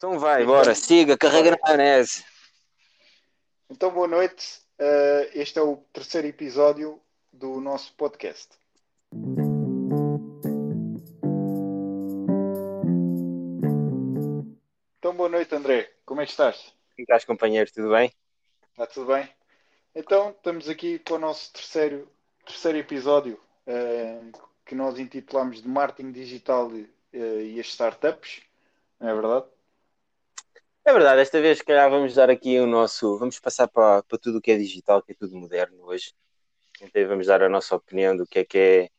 Então vai, bora, siga, carrega na maionese. Então, boa noite. Uh, este é o terceiro episódio do nosso podcast. Então, boa noite, André. Como é que estás? Como estás, companheiro? Tudo bem? Está tudo bem? Então, estamos aqui para o nosso terceiro, terceiro episódio uh, que nós intitulamos de Marketing Digital uh, e as Startups. Não é verdade? É verdade, esta vez, se calhar, vamos dar aqui o nosso. Vamos passar para, para tudo o que é digital, que é tudo moderno hoje. Então, vamos dar a nossa opinião do que é que é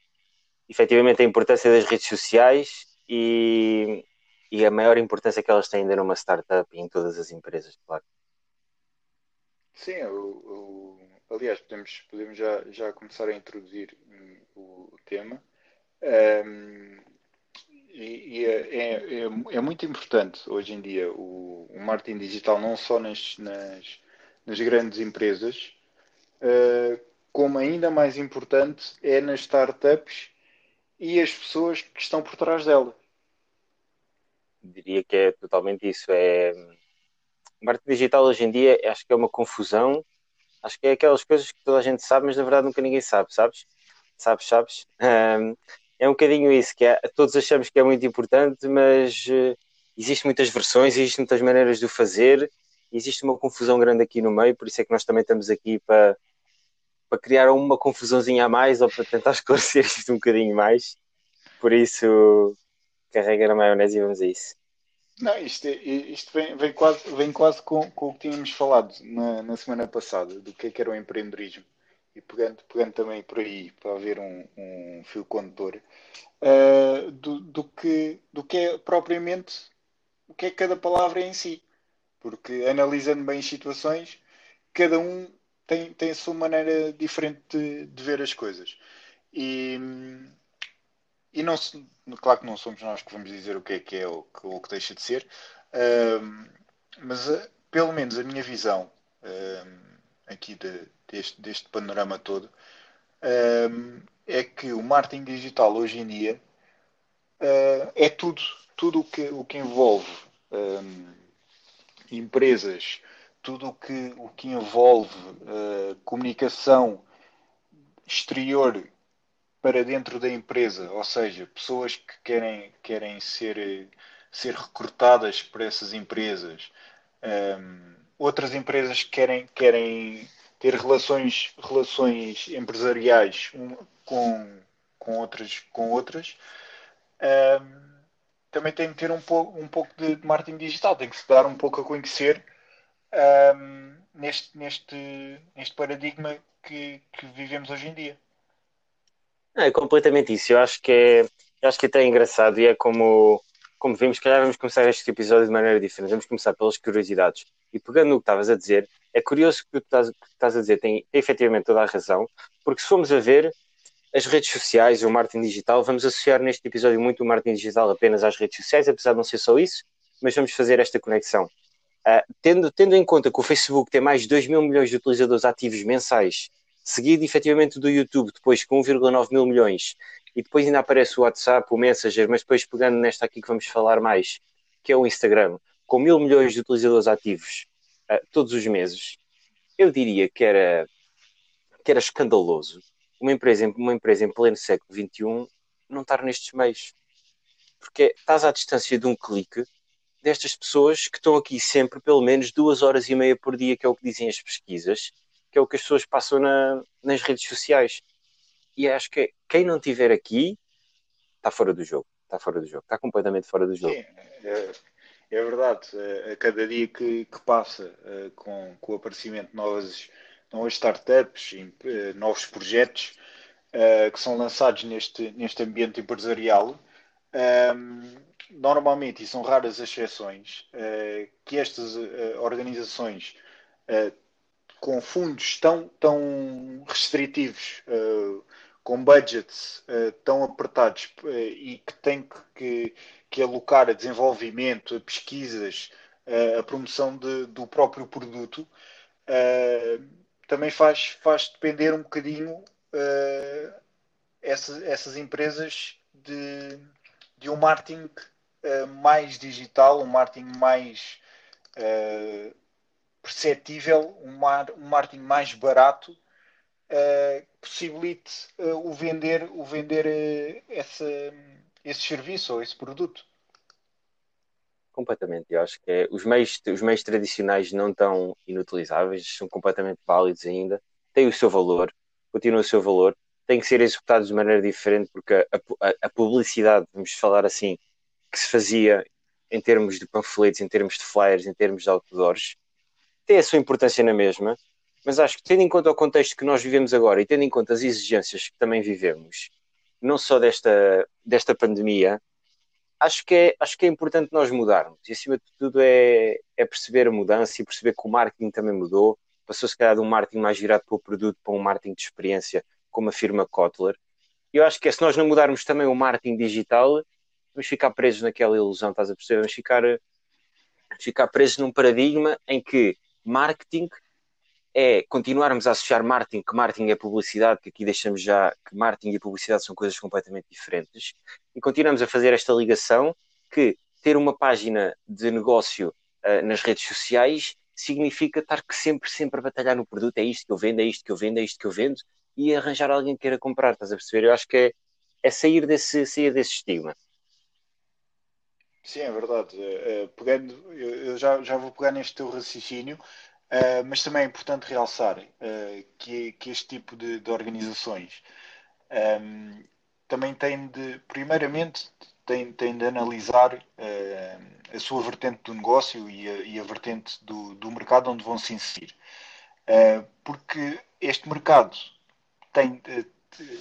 efetivamente a importância das redes sociais e, e a maior importância que elas têm ainda numa startup e em todas as empresas, claro. Sim, aliás, podemos, podemos já, já começar a introduzir o, o tema. Um, e, é, é, é, é, muito importante hoje em dia o, o marketing digital, não só nas, nas, nas grandes empresas, uh, como ainda mais importante é nas startups e as pessoas que estão por trás delas. Diria que é totalmente isso. É... O marketing digital hoje em dia acho que é uma confusão. Acho que é aquelas coisas que toda a gente sabe, mas na verdade nunca ninguém sabe, sabes? Sabes, sabes? Um, é um bocadinho isso, que é, todos achamos que é muito importante, mas uh, existem muitas versões, existem muitas maneiras de o fazer, existe uma confusão grande aqui no meio, por isso é que nós também estamos aqui para, para criar uma confusãozinha a mais ou para tentar esclarecer isto um bocadinho mais. Por isso, carrega na maionese e vamos a isso. Não, isto, é, isto vem, vem, quase, vem quase com, com o que tínhamos falado na, na semana passada, do que, é que era o empreendedorismo e pegando, pegando também por aí para haver um, um fio condutor uh, do, do, que, do que é propriamente o que é cada palavra em si. Porque analisando bem as situações, cada um tem, tem a sua maneira diferente de, de ver as coisas. E, e não claro que não somos nós que vamos dizer o que é que é ou o que deixa de ser, uh, mas uh, pelo menos a minha visão aqui de, deste, deste panorama todo, um, é que o marketing digital hoje em dia uh, é tudo, tudo o que, o que envolve um, empresas, tudo o que, o que envolve uh, comunicação exterior para dentro da empresa, ou seja, pessoas que querem, querem ser, ser recrutadas para essas empresas, um, outras empresas que querem, querem ter relações, relações empresariais com, com outras, com outras um, também tem que ter um, pouco, um pouco de marketing digital, tem que se dar um pouco a conhecer um, neste, neste, neste paradigma que, que vivemos hoje em dia. É completamente isso. Eu acho que é, eu acho que é até engraçado e é como, como vimos, calhar vamos começar este episódio de maneira diferente. Vamos começar pelas curiosidades. E pegando no que estavas a dizer, é curioso que o que estás, a dizer tem, tem efetivamente toda a razão, porque se formos a ver as redes sociais e o marketing digital, vamos associar neste episódio muito o marketing digital apenas às redes sociais, apesar de não ser só isso, mas vamos fazer esta conexão. Uh, tendo, tendo em conta que o Facebook tem mais de 2 mil milhões de utilizadores ativos mensais, seguido efetivamente do YouTube, depois com 1,9 mil milhões, e depois ainda aparece o WhatsApp, o Messenger, mas depois pegando nesta aqui que vamos falar mais, que é o Instagram, com mil milhões de utilizadores ativos, uh, todos os meses, eu diria que era, que era escandaloso uma empresa, uma empresa em pleno século XXI não estar nestes meios. Porque estás à distância de um clique destas pessoas que estão aqui sempre pelo menos duas horas e meia por dia, que é o que dizem as pesquisas, que é o que as pessoas passam na, nas redes sociais. E acho que quem não estiver aqui está fora do jogo. Está fora do jogo. Está completamente fora do jogo. Sim, é, verdade. A cada dia que, que passa eh, com, com o aparecimento de novas, novas startups, eh, novos projetos que são lançados neste, neste ambiente empresarial, um, normalmente, e são raras as exceções, que estas organizações com fundos tão, tão restritivos, com budgets tão apertados e que têm que que alocar a desenvolvimento, a pesquisas, a promoção de, do próprio produto, uh, também faz, faz depender um bocadinho uh, essas, essas empresas de, de um marketing uh, mais digital, um marketing mais uh, perceptível, um, mar, um marketing mais barato, uh, possibilite o vender, o vender essa, esse serviço ou esse produto. Completamente, eu acho que é, os, meios, os meios tradicionais não estão inutilizáveis, são completamente válidos ainda, têm o seu valor, continuam o seu valor, têm que ser executados de maneira diferente, porque a, a, a, publicidade, vamos falar assim, que se fazia em termos de panfletos, em termos de flyers, em termos de outdoors, tem a sua importância na mesma, mas acho que tendo em conta o contexto que nós vivemos agora e tendo em conta as exigências que também vivemos, não só desta, desta pandemia, acho que, é, acho que é importante nós mudarmos. E acima de tudo é, é perceber a mudança e perceber que o marketing também mudou. Passou se calhar de um marketing mais virado para o produto para um marketing de experiência, como a firma Kotler. E eu acho que é, se nós não mudarmos também o marketing digital, vamos ficar presos naquela ilusão, estás a perceber? Vamos ficar, ficar presos num paradigma em que marketing é continuarmos a associar marketing, que marketing é publicidade, que aqui deixamos já que marketing e publicidade são coisas completamente diferentes, e continuamos a fazer esta ligação que ter uma página de negócio uh, nas redes sociais significa estar sempre, sempre a batalhar no produto, é isto que eu vendo, é isto que eu vendo, é isto que eu vendo, e arranjar alguém que queira comprar, estás a perceber? Eu acho que é, é sair, desse, sair desse estigma. Sim, é verdade. Uh, pegando, eu, eu já, já vou pegar neste teu raciocínio, Uh, mas também é importante realçar uh, que, que, este tipo de, de organizações um, ehm, também tem de, primeiramente, tem, tem de analisar uh, a sua vertente do negócio e a, e a vertente do, do, mercado onde vão se inserir. porque este mercado tem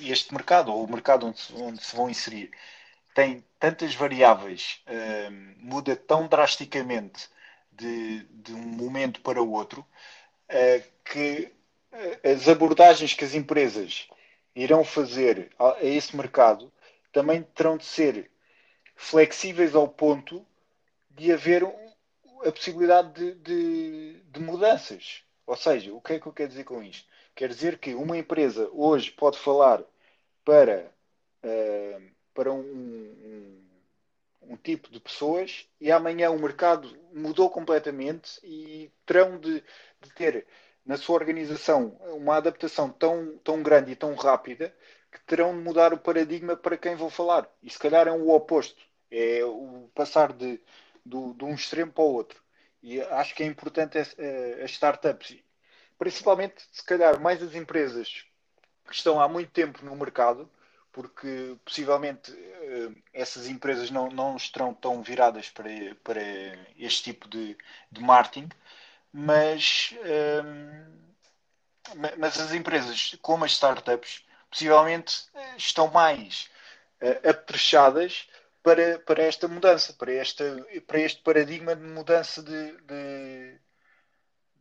este mercado, ou o mercado onde onde se vão inserir, tem tantas variáveis, muda tão drasticamente de, de um momento para o outro, uh, que uh, as abordagens que as empresas irão fazer a, a, esse mercado também terão de ser flexíveis ao ponto de haver a possibilidade de, de, de, mudanças. Ou seja, o que é que eu quero dizer com isto? Quer dizer que uma empresa hoje pode falar para, uh, para um, um um tipo de pessoas e amanhã o mercado mudou completamente e terão de, de ter na sua organização uma adaptação tão, tão grande e tão rápida que terão de mudar o paradigma para quem vou falar. E se calhar é o oposto. É o passar de, do, de um extremo para o outro. E acho que é importante as, eh, as startups, principalmente se calhar mais as empresas que estão há muito tempo no mercado, porque possivelmente uh, essas empresas não, não estarão tão viradas para, para este tipo de, de marketing, mas, uh, mas as empresas, como as startups, possivelmente uh, estão mais apetrechadas para, para esta mudança, para, esta, para este paradigma de mudança de, de,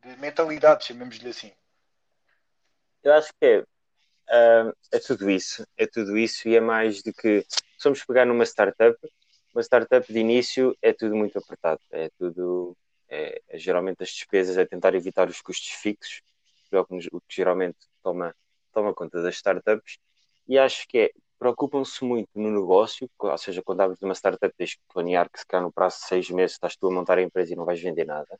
de mentalidade, chamemos-lhe assim. Eu acho que é Uh, é tudo isso, é tudo isso e é mais de que somos pegar numa startup, uma startup de início é tudo muito apertado, é tudo, é, é geralmente as despesas, é tentar evitar os custos fixos, o que, o que geralmente toma, toma conta das startups, e acho que é, preocupam-se muito no negócio, ou seja, quando abres uma startup tens que planear que se calhar no prazo de seis meses estás tu a montar a empresa e não vais vender nada,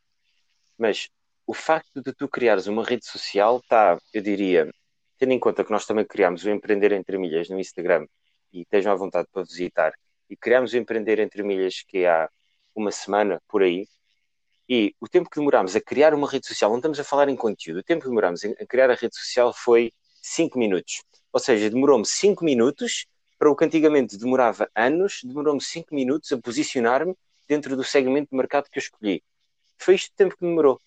mas o facto de tu criares uma rede social está, eu diria, tendo em conta que nós também criámos o Empreender Entre Milhas no Instagram e estejam à vontade para visitar, e criámos o Empreender Entre Milhas que é há uma semana por aí, e o tempo que demorámos a criar uma rede social, não estamos a falar em conteúdo, o tempo que demorámos a criar a rede social foi 5 minutos. Ou seja, demorou-me 5 minutos para o que antigamente demorava anos, demorou-me 5 minutos a posicionar-me dentro do segmento de mercado que eu escolhi. Foi isto o tempo que demorou.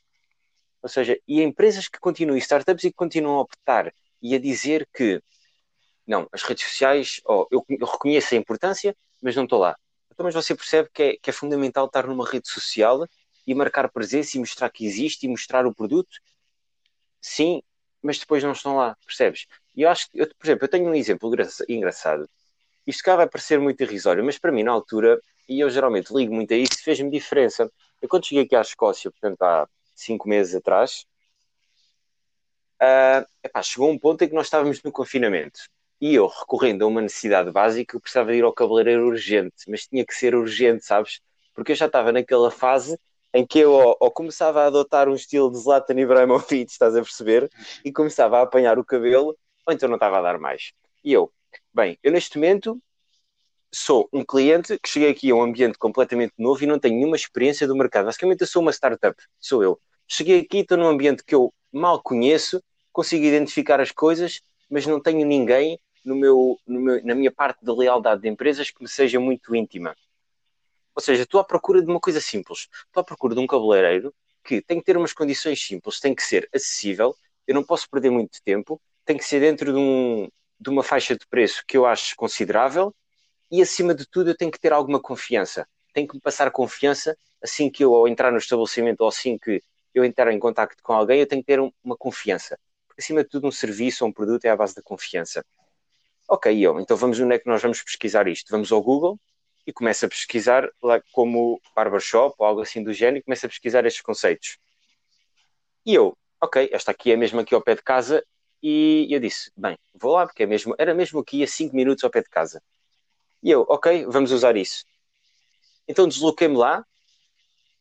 Ou seja, e empresas que continuam, startups e que continuam a optar e a dizer que não, as redes sociais, oh, eu, eu reconheço a importância, mas não estou lá. Então, mas você percebe que é, que é fundamental estar numa rede social e marcar presença e mostrar que existe e mostrar o produto? Sim, mas depois não estão lá, percebes? E eu acho que, eu, por exemplo, eu tenho um exemplo engraçado. Isto cá vai parecer muito irrisório, mas para mim, na altura, e eu geralmente ligo muito a isso, fez-me diferença. Eu quando cheguei aqui à Escócia, portanto, há cinco meses atrás, uh, epá, chegou um ponto em que nós estávamos no confinamento. E eu, recorrendo a uma necessidade básica, precisava ir ao cabeleireiro urgente, mas tinha que ser urgente, sabes? Porque eu já estava naquela fase em que eu ou, ou começava a adotar um estilo de Zlatan Ibrahimovic, estás a perceber? E começava a apanhar o cabelo, ou então não estava a dar mais. E eu, bem, eu neste momento sou um cliente que cheguei aqui a um ambiente completamente novo e não tenho nenhuma experiência do mercado. Basicamente, eu sou uma startup, sou eu. Cheguei aqui, estou num ambiente que eu mal conheço, consigo identificar as coisas, mas não tenho ninguém no meu, no meu, na minha parte de lealdade de empresas que me seja muito íntima. Ou seja, estou à procura de uma coisa simples. Estou à procura de um cabeleireiro que tem que ter umas condições simples, tem que ser acessível, eu não posso perder muito tempo, tem que ser dentro de, um, de uma faixa de preço que eu acho considerável e, acima de tudo, eu tenho que ter alguma confiança. Tenho que me passar confiança assim que eu, ao entrar no estabelecimento ou assim que eu entrar em contato com alguém, eu tenho que ter uma confiança. Porque, acima de tudo, um serviço ou um produto é à base da confiança. Ok, eu, então vamos onde é que nós vamos pesquisar isto? Vamos ao Google e começa a pesquisar lá como barbershop ou algo assim do género e começa a pesquisar estes conceitos. E eu, ok, esta aqui é mesmo aqui ao pé de casa e eu disse, bem, vou lá porque é mesmo, era mesmo aqui a 5 minutos ao pé de casa. E eu, ok, vamos usar isso. Então desloquei-me lá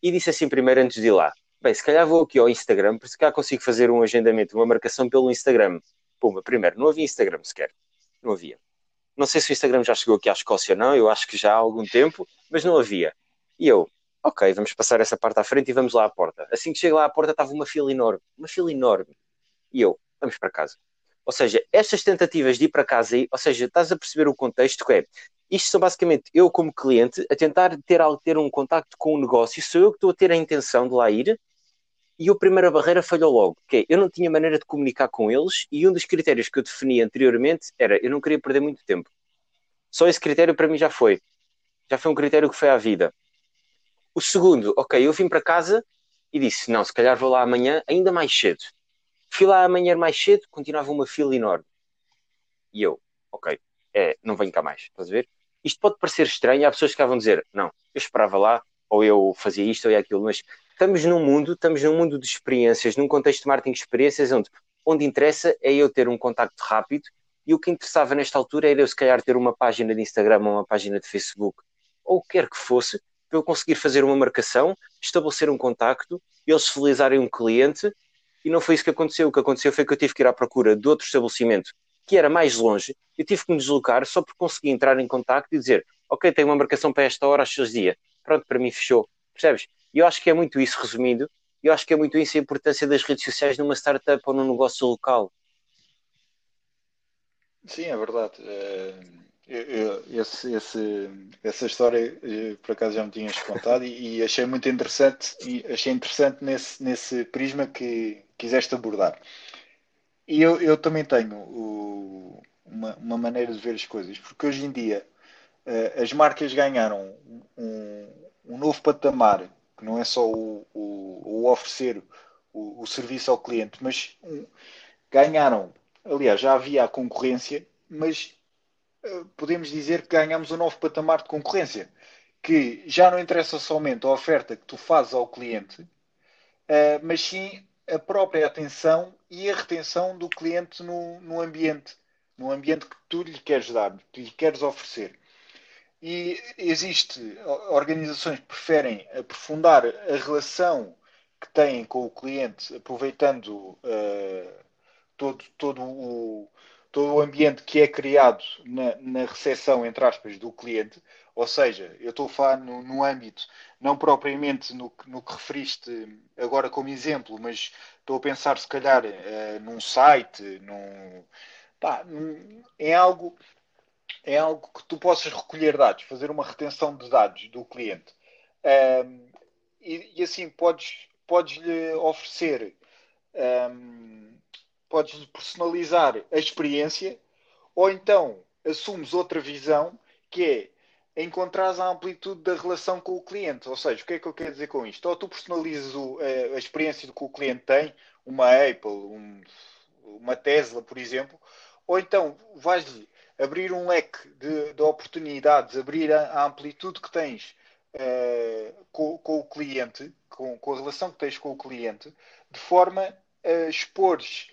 e disse assim primeiro antes de ir lá, bem, se calhar vou aqui ao Instagram, porque se calhar consigo fazer um agendamento, uma marcação pelo Instagram. Puma, primeiro, não havia Instagram sequer. Não havia. Não sei se o Instagram já chegou aqui à Escócia ou não, eu acho que já há algum tempo, mas não havia. E eu, ok, vamos passar essa parte à frente e vamos lá à porta. Assim que chego lá à porta estava uma fila enorme, uma fila enorme. E eu, vamos para casa. Ou seja, estas tentativas de ir para casa, ou seja, estás a perceber o contexto que é, isto são basicamente eu como cliente a tentar ter, ter um contacto com o negócio, sou eu que estou a ter a intenção de lá ir, e a primeira barreira falhou logo, que é, eu não tinha maneira de comunicar com eles, e um dos critérios que eu defini anteriormente era, eu não queria perder muito tempo. Só esse critério para mim já foi. Já foi um critério que foi à vida. O segundo, ok, eu vim para casa e disse, não, se calhar vou lá amanhã ainda mais cedo. Fui lá amanhã mais cedo, continuava uma fila enorme. E eu, ok, é, não venho cá mais, estás a ver? Isto pode parecer estranho, há pessoas que vão dizer, não, eu esperava lá, ou eu fazia isto ou aquilo, mas estamos num mundo, estamos num mundo de experiências, num contexto de marketing de experiências, onde, onde interessa é eu ter um contacto rápido, e o que interessava nesta altura era eu se calhar ter uma página de Instagram ou uma página de Facebook, ou o que quer que fosse, para eu conseguir fazer uma marcação, estabelecer um contacto, eles fidelizarem um cliente, e não foi isso que aconteceu. O que aconteceu foi que eu tive que ir à procura de outro estabelecimento que era mais longe, eu tive que me deslocar só por conseguir entrar em contacto e dizer, ok, tenho uma marcação para esta hora, às seus dias. Pronto, para mim fechou. Percebes? E eu acho que é muito isso, resumindo, eu acho que é muito isso a importância das redes sociais numa startup ou num negócio local. Sim, é verdade. É, esse, esse, essa história eh, por acaso já me tinhas contado e, e, achei muito interessante e achei interessante nesse, nesse prisma que quiseste abordar. E eu, eu também tenho o, uma, uma, maneira de ver as coisas, porque hoje em dia uh, as marcas ganharam um, um, novo patamar, que não é só o, o, o oferecer o, o, serviço ao cliente, mas um, ganharam, aliás, já havia a concorrência, mas uh, podemos dizer que ganhamos um novo patamar de concorrência, que já não interessa somente a oferta que tu fazes ao cliente, uh, mas sim a própria atenção e a retenção do cliente no, no ambiente, no ambiente que tu lhe queres dar, que lhe queres oferecer. E existe organizações que preferem aprofundar a relação que têm com o cliente, aproveitando uh, todo, todo, o, todo o ambiente que é criado na, na recepção, entre aspas, do cliente, ou seja, eu estou a falar no, no âmbito, não propriamente no, no, que referiste agora como exemplo, mas estou a pensar se calhar uh, num site, num, pá, num, em algo em algo que tu possas recolher dados, fazer uma retenção de dados do cliente. Um, e, e, assim podes, podes lhe oferecer, um, podes lhe personalizar a experiência, ou então assumes outra visão que é encontrares a amplitude da relação com o cliente. Ou seja, o que é que eu quero dizer com isto? Ou tu personalizas o, a, a, experiência que o cliente tem, uma Apple, um, uma Tesla, por exemplo, ou então vais abrir um leque de, de oportunidades, abrir a, a, amplitude que tens uh, com, com, o cliente, com, com, a relação que tens com o cliente, de forma a expores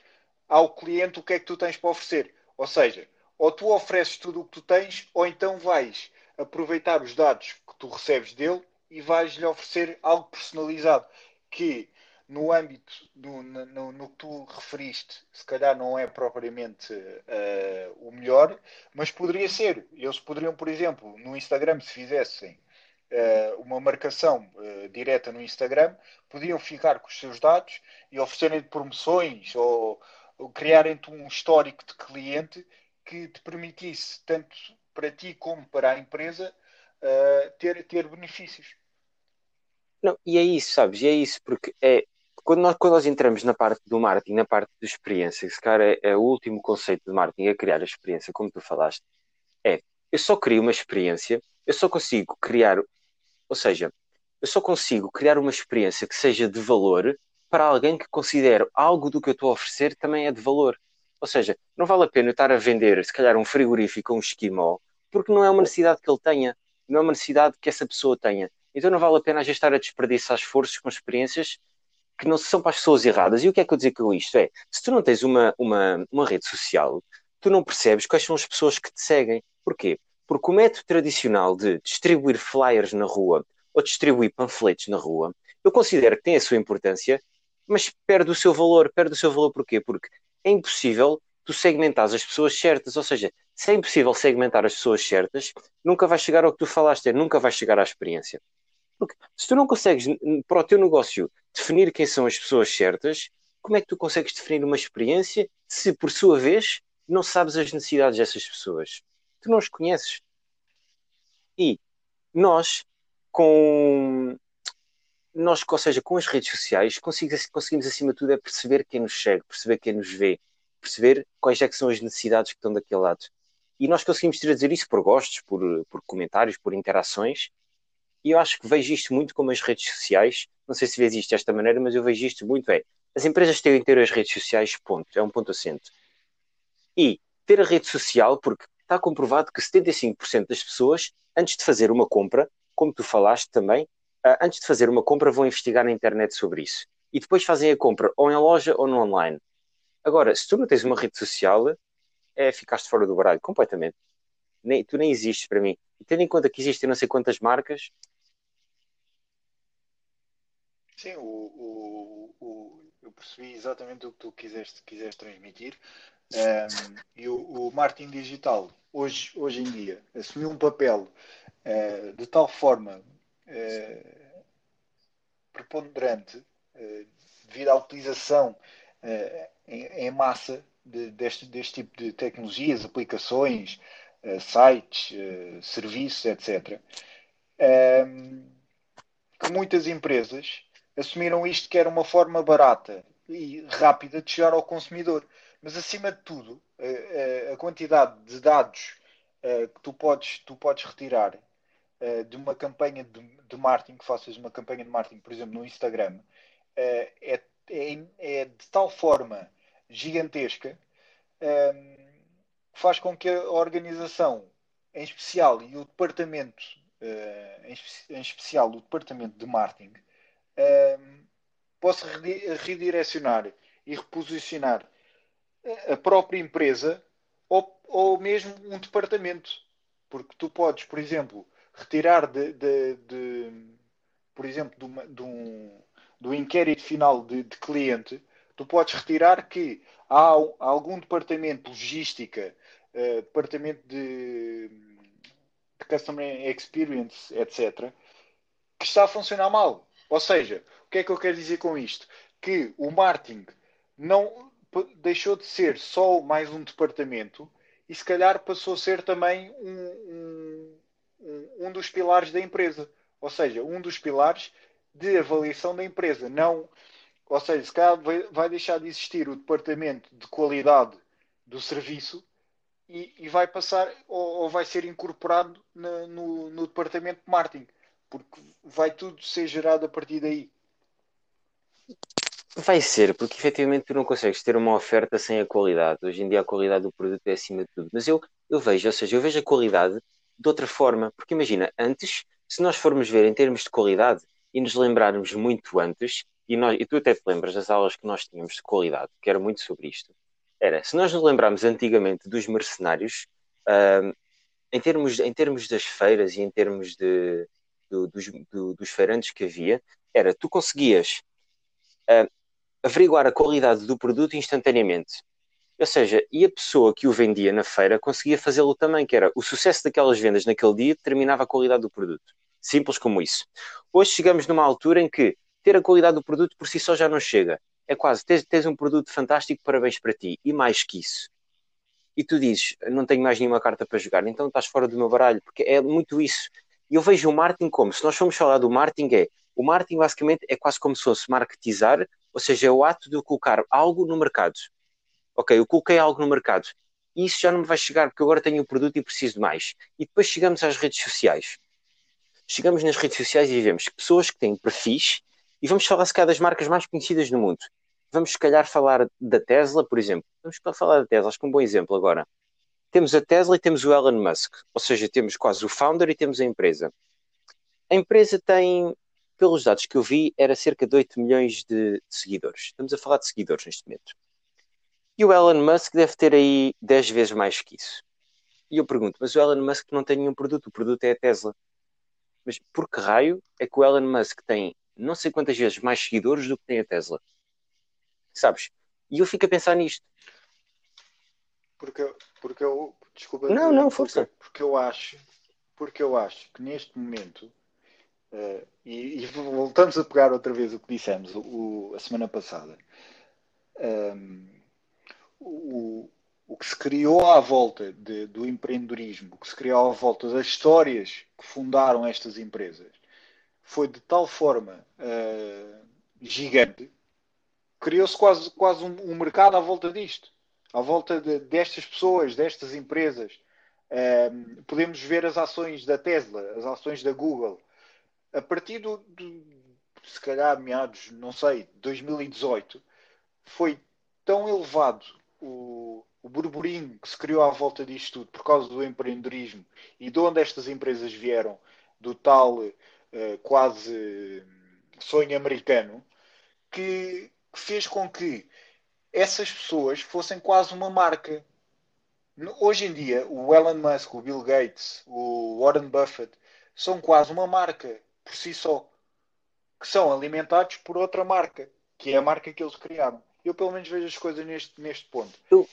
ao cliente o que é que tu tens para oferecer. Ou seja, ou tu ofereces tudo o que tu tens, ou então vais aproveitar os dados que tu recebes dele e vais-lhe oferecer algo personalizado que no âmbito do, no, no, que tu referiste, se calhar não é propriamente uh, o melhor, mas poderia ser. Eles poderiam, por exemplo, no Instagram, se fizessem uh, uma marcação uh, direta no Instagram, podiam ficar com os seus dados e oferecerem promoções ou, ou criarem-te um histórico de cliente que te permitisse, tanto para ti como para a empresa, ter, ter benefícios. Não, e é isso, sabes? E é isso, porque é, quando nós, quando nós entramos na parte do marketing, na parte de experiência, que cara é, é, o último conceito de marketing, é criar a experiência, como tu falaste, é eu só crio uma experiência, eu só consigo criar, ou seja, eu só consigo criar uma experiência que seja de valor para alguém que considere algo do que eu estou a oferecer também é de valor. Ou seja, não vale a pena eu estar a vender, se calhar, um frigorífico ou um esquimó, porque não é uma necessidade que ele tenha, não é uma necessidade que essa pessoa tenha. Então não vale a pena gente estar a desperdiçar esforços com experiências que não são para as pessoas erradas. E o que é que eu dizer com isto? É, se tu não tens uma, uma, uma rede social, tu não percebes quais são as pessoas que te seguem. Porquê? Porque o método tradicional de distribuir flyers na rua ou distribuir panfletos na rua, eu considero que tem a sua importância, mas perde o seu valor. Perde o seu valor porquê? Porque é impossível tu segmentar as pessoas certas, ou seja, se é impossível segmentar as pessoas certas, nunca vai chegar ao que tu falaste, nunca vai chegar à experiência. Porque se tu não consegues, para o teu negócio, definir quem são as pessoas certas, como é que tu consegues definir uma experiência se, por sua vez, não sabes as necessidades dessas pessoas? Tu não as conheces. E nós, com. Nós, ou seja, com as redes sociais, conseguimos, conseguimos acima de tudo é perceber quem nos segue, perceber quem nos vê, perceber quais é que são as necessidades que estão daquele lado. E nós conseguimos traduzir isso por gostos, por, por comentários, por interações, e eu acho que vejo isto muito como as redes sociais. Não sei se vês isto desta maneira, mas eu vejo isto muito. É as empresas têm que ter as redes sociais, ponto. É um ponto assente. E ter a rede social, porque está comprovado que 75% das pessoas, antes de fazer uma compra, como tu falaste também, ah, antes de fazer uma compra, vão investigar na internet sobre isso. E depois fazem a compra ou em loja ou no online. Agora, se tu não tens uma rede social, é ficaste fora do baralho completamente. Nem, tu nem existes para mim. E tendo em conta que existem não sei quantas marcas. Sim, o, o, o eu percebi exatamente o que tu quiseste, quiseste transmitir. Um, e o, o, marketing digital, hoje, hoje em dia, assumiu um papel uh, de tal forma uh, preponderante uh, devido à utilização em, em, massa de, deste, deste tipo de tecnologias, aplicações, sites, serviços, etc. Um, que muitas empresas assumiram isto que era uma forma barata e rápida de chegar ao consumidor. Mas acima de tudo, a, quantidade de dados uh, que tu podes, tu podes retirar uh, de uma campanha de, de, marketing, que faças uma campanha de marketing, por exemplo, no Instagram, uh, é, é, é, de tal forma gigantesca um, faz com que a organização, em especial, e o departamento, em, especial o departamento de marketing, uh, possa redirecionar e reposicionar a própria empresa ou, ou mesmo um departamento. Porque tu podes, por exemplo, retirar de, de, de por exemplo, de uma, de um, do inquérito final de, de, cliente, tu podes retirar que há, há algum departamento de logística eh, departamento de, de Customer Experience, etc., que está a funcionar mal. Ou seja, o que é que eu quero dizer com isto? Que o marketing não deixou de ser só mais um departamento e se calhar passou a ser também um, um, um dos pilares da empresa. Ou seja, um dos pilares de avaliação da empresa. Não, ou seja, se calhar vai deixar de existir o departamento de qualidade do serviço e, e vai passar ou, ou, vai ser incorporado na, no, no departamento de marketing, porque vai tudo ser gerado a partir daí. Vai ser, porque efetivamente tu não consegues ter uma oferta sem a qualidade. Hoje em dia a qualidade do produto é acima de tudo. Mas eu, eu vejo, ou seja, eu vejo a qualidade de outra forma. Porque imagina, antes, se nós formos ver em termos de qualidade e nos lembrarmos muito antes, e, nós, e tu até te lembras das aulas que nós tínhamos de qualidade, que era muito sobre isto, era, se nós nos lembrarmos antigamente dos mercenários, uh, em, termos, em termos das feiras e em termos de, do, dos, do, dos feirantes que havia, era, tu conseguias uh, averiguar a qualidade do produto instantaneamente. Ou seja, e a pessoa que o vendia na feira conseguia fazê-lo também, que era o sucesso daquelas vendas naquele dia determinava a qualidade do produto. Simples como isso. Hoje chegamos numa altura em que ter a qualidade do produto por si só já não chega. É quase, tens, tens um produto fantástico, parabéns para ti. E mais que isso. E tu dizes, não tenho mais nenhuma carta para jogar, então estás fora do meu baralho, porque é muito isso. E eu vejo o marketing como, se nós formos falar do marketing, é o marketing basicamente é quase como se fosse marketizar, ou seja, é o ato de colocar algo no mercado. Ok, eu coloquei algo no mercado e isso já não me vai chegar porque agora tenho o um produto e preciso de mais. E depois chegamos às redes sociais. Chegamos nas redes sociais e vemos pessoas que têm perfis e vamos falar se calhar das marcas mais conhecidas no mundo. Vamos se calhar falar da Tesla, por exemplo. Vamos falar da Tesla, acho que é um bom exemplo agora. Temos a Tesla e temos o Elon Musk, ou seja, temos quase o founder e temos a empresa. A empresa tem, pelos dados que eu vi, era cerca de 8 milhões de, seguidores. Estamos a falar de seguidores neste momento. E o Elon Musk deve ter aí 10 vezes mais que isso. E eu pergunto, mas o Elon Musk não tem nenhum produto, o produto é a Tesla. Mas por que raio é que o Elon Musk tem não sei quantas vezes mais seguidores do que tem a Tesla. Sabes? E eu fico a pensar nisto. Porque, porque eu. Desculpa. Não, não, força. Porque, porque, eu acho. Porque eu acho que neste momento. Uh, e, e, voltamos a pegar outra vez o que dissemos o, a semana passada. Um, ehm, o, o que se criou à volta de, do empreendedorismo, o que se criou à volta das histórias que fundaram estas empresas, foi de tal forma uh, gigante, criou-se quase, quase um, um, mercado à volta disto, à volta de, destas pessoas, destas empresas. Uh, podemos ver as ações da Tesla, as ações da Google. A partir do, do se calhar meados, não sei, 2018, foi tão elevado o, o burburinho que se criou à volta disto tudo por causa do empreendedorismo e de onde estas empresas vieram, do tal uh, quase sonho americano, que fez com que essas pessoas fossem quase uma marca. Hoje em dia, o Elon Musk, o Bill Gates, o Warren Buffett são quase uma marca por si só, que são alimentados por outra marca, que é a marca que eles criaram. Eu, pelo menos, vejo as coisas neste, neste ponto.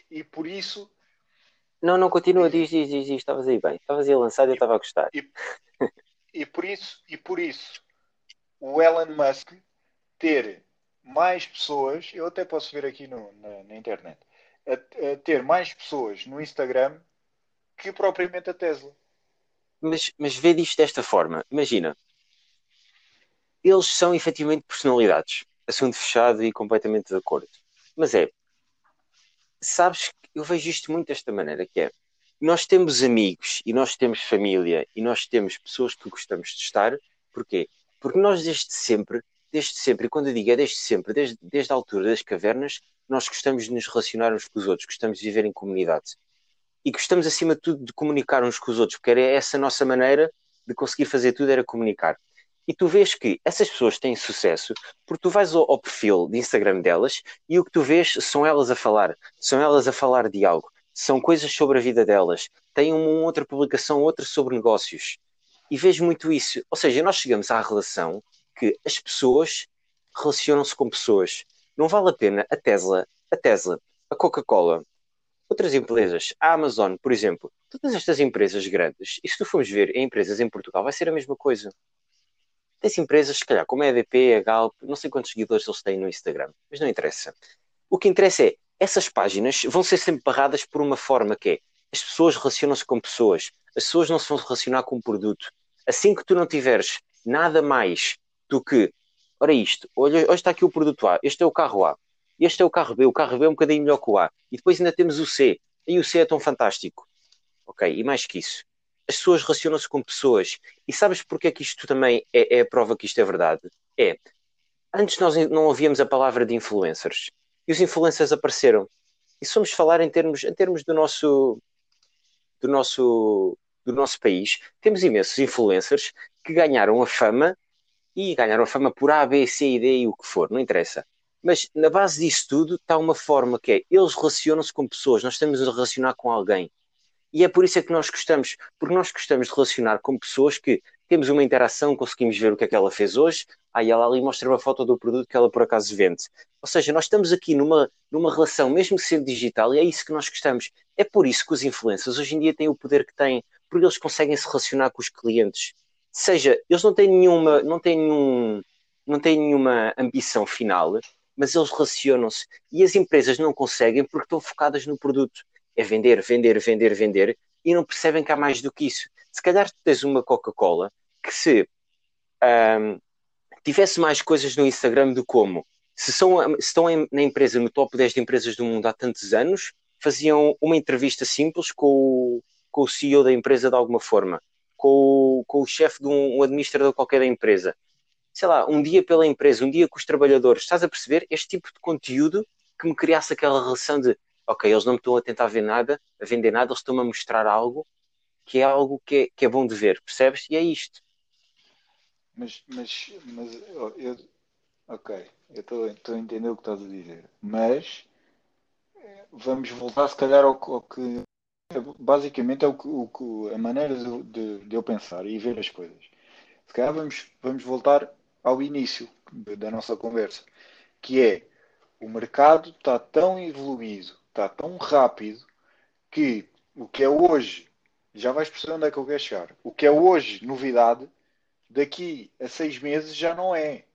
E por isso. Não, não, continua, diz, diz, diz, diz. Estavas aí bem. Estavas aí lançado e eu estava a gostar. E, e por isso, e por isso o Elon Musk ter mais pessoas, eu até posso ver aqui no, na, na, internet, a, a, ter mais pessoas no Instagram que propriamente a Tesla. Mas, mas vê disto desta forma, imagina, eles são efetivamente personalidades, assunto fechado e completamente de acordo. Mas é, sabes que eu vejo isto muito desta maneira, que é, nós temos amigos e nós temos família e nós temos pessoas que gostamos de estar. Porquê? Porque nós desde sempre, desde sempre, e quando eu digo é desde sempre, desde, desde a altura das cavernas, nós gostamos de nos relacionar uns com os outros, gostamos de viver em comunidade. E gostamos, acima de tudo, de comunicar uns com os outros, porque era essa a nossa maneira de conseguir fazer tudo, era comunicar. E tu vês que essas pessoas têm sucesso porque tu vais ao, ao, perfil de Instagram delas e o que tu vês são elas a falar, são elas a falar de algo são coisas sobre a vida delas. Tem uma outra publicação, outra sobre negócios. E vejo muito isso. Ou seja, nós chegamos à relação que as pessoas relacionam-se com pessoas. Não vale a pena a Tesla, a Tesla, a Coca-Cola, outras empresas, a Amazon, por exemplo, todas estas empresas grandes, e se tu formos ver em empresas em Portugal, vai ser a mesma coisa. Tens empresas, se calhar, como a EDP, a Galp, não sei quantos seguidores eles têm no Instagram, mas não interessa. O que interessa é essas páginas vão ser sempre barradas por uma forma que é as pessoas relacionam-se com pessoas, as pessoas não se vão relacionar com um produto. Assim que tu não tiveres nada mais do que, ora isto, olha, hoje está aqui o produto A, este é o carro A, este é o carro B, o carro B é um bocadinho melhor que o A, e depois ainda temos o C, e o C é tão fantástico. Ok, e mais que isso, as pessoas relacionam-se com pessoas, e sabes porque é que isto também é, é a prova que isto é verdade? É, antes nós não ouvíamos a palavra de influencers e os influencers apareceram. E se formos falar em termos, em termos do nosso do nosso do nosso país, temos imensos influencers que ganharam a fama e ganharam fama por A, B, C e D e o que for, não interessa. Mas na base disso tudo está uma forma que é, eles relacionam-se com pessoas, nós estamos a relacionar com alguém. E é por isso é que nós gostamos, porque nós gostamos de relacionar com pessoas que temos uma interação, conseguimos ver o que é que ela fez hoje, aí ela ali mostra uma foto do produto que ela por acaso vende. Ou seja, nós estamos aqui numa, numa relação, mesmo sendo digital, e é isso que nós gostamos. É por isso que os influencers hoje em dia têm o poder que têm, porque eles conseguem se relacionar com os clientes. Seja, eles não têm nenhuma, não têm nenhum, não têm nenhuma ambição final, mas eles relacionam-se e as empresas não conseguem porque estão focadas no produto. É vender, vender, vender, vender e não percebem que há mais do que isso. Se calhar tu tens uma Coca-Cola que se um, tivesse mais coisas no Instagram do como se, são, se estão em, na empresa, no top 10 de empresas do mundo há tantos anos, faziam uma entrevista simples com o, com o CEO da empresa de alguma forma, com com o chefe de um, um administrador qualquer da empresa sei lá, um dia pela empresa, um dia com os trabalhadores, estás a perceber? Este tipo de conteúdo que me criasse aquela relação de ok, eles não me estão a tentar ver nada, a vender nada, eles estão-me a mostrar algo que é algo que é, que é bom de ver, percebes? E é isto. Mas, mas, mas eu, ok, eu estou a entender o que estás a dizer, mas vamos voltar se calhar ao, ao que basicamente é o o, a maneira de, de, de, eu pensar e ver as coisas. Se calhar vamos, vamos voltar ao início da nossa conversa, que é o mercado está tão evoluído, está tão rápido, que o que é hoje, já vais perceber onde é que eu quero chegar, o que é hoje novidade, daqui a seis meses já não é.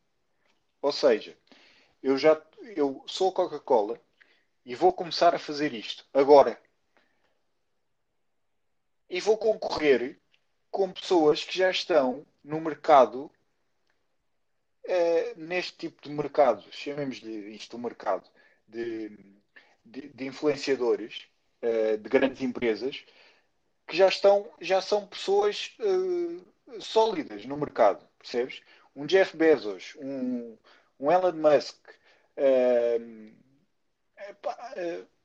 Ou seja, eu já eu sou Coca-Cola e vou começar a fazer isto agora. E vou concorrer com pessoas que já estão no mercado uh, neste tipo de mercado, chamemos-lhe isto um mercado de, de, de influenciadores uh, de grandes empresas que já estão, já são pessoas uh, sólidas no mercado, percebes? Um Jeff Bezos, um, um Elon Musk,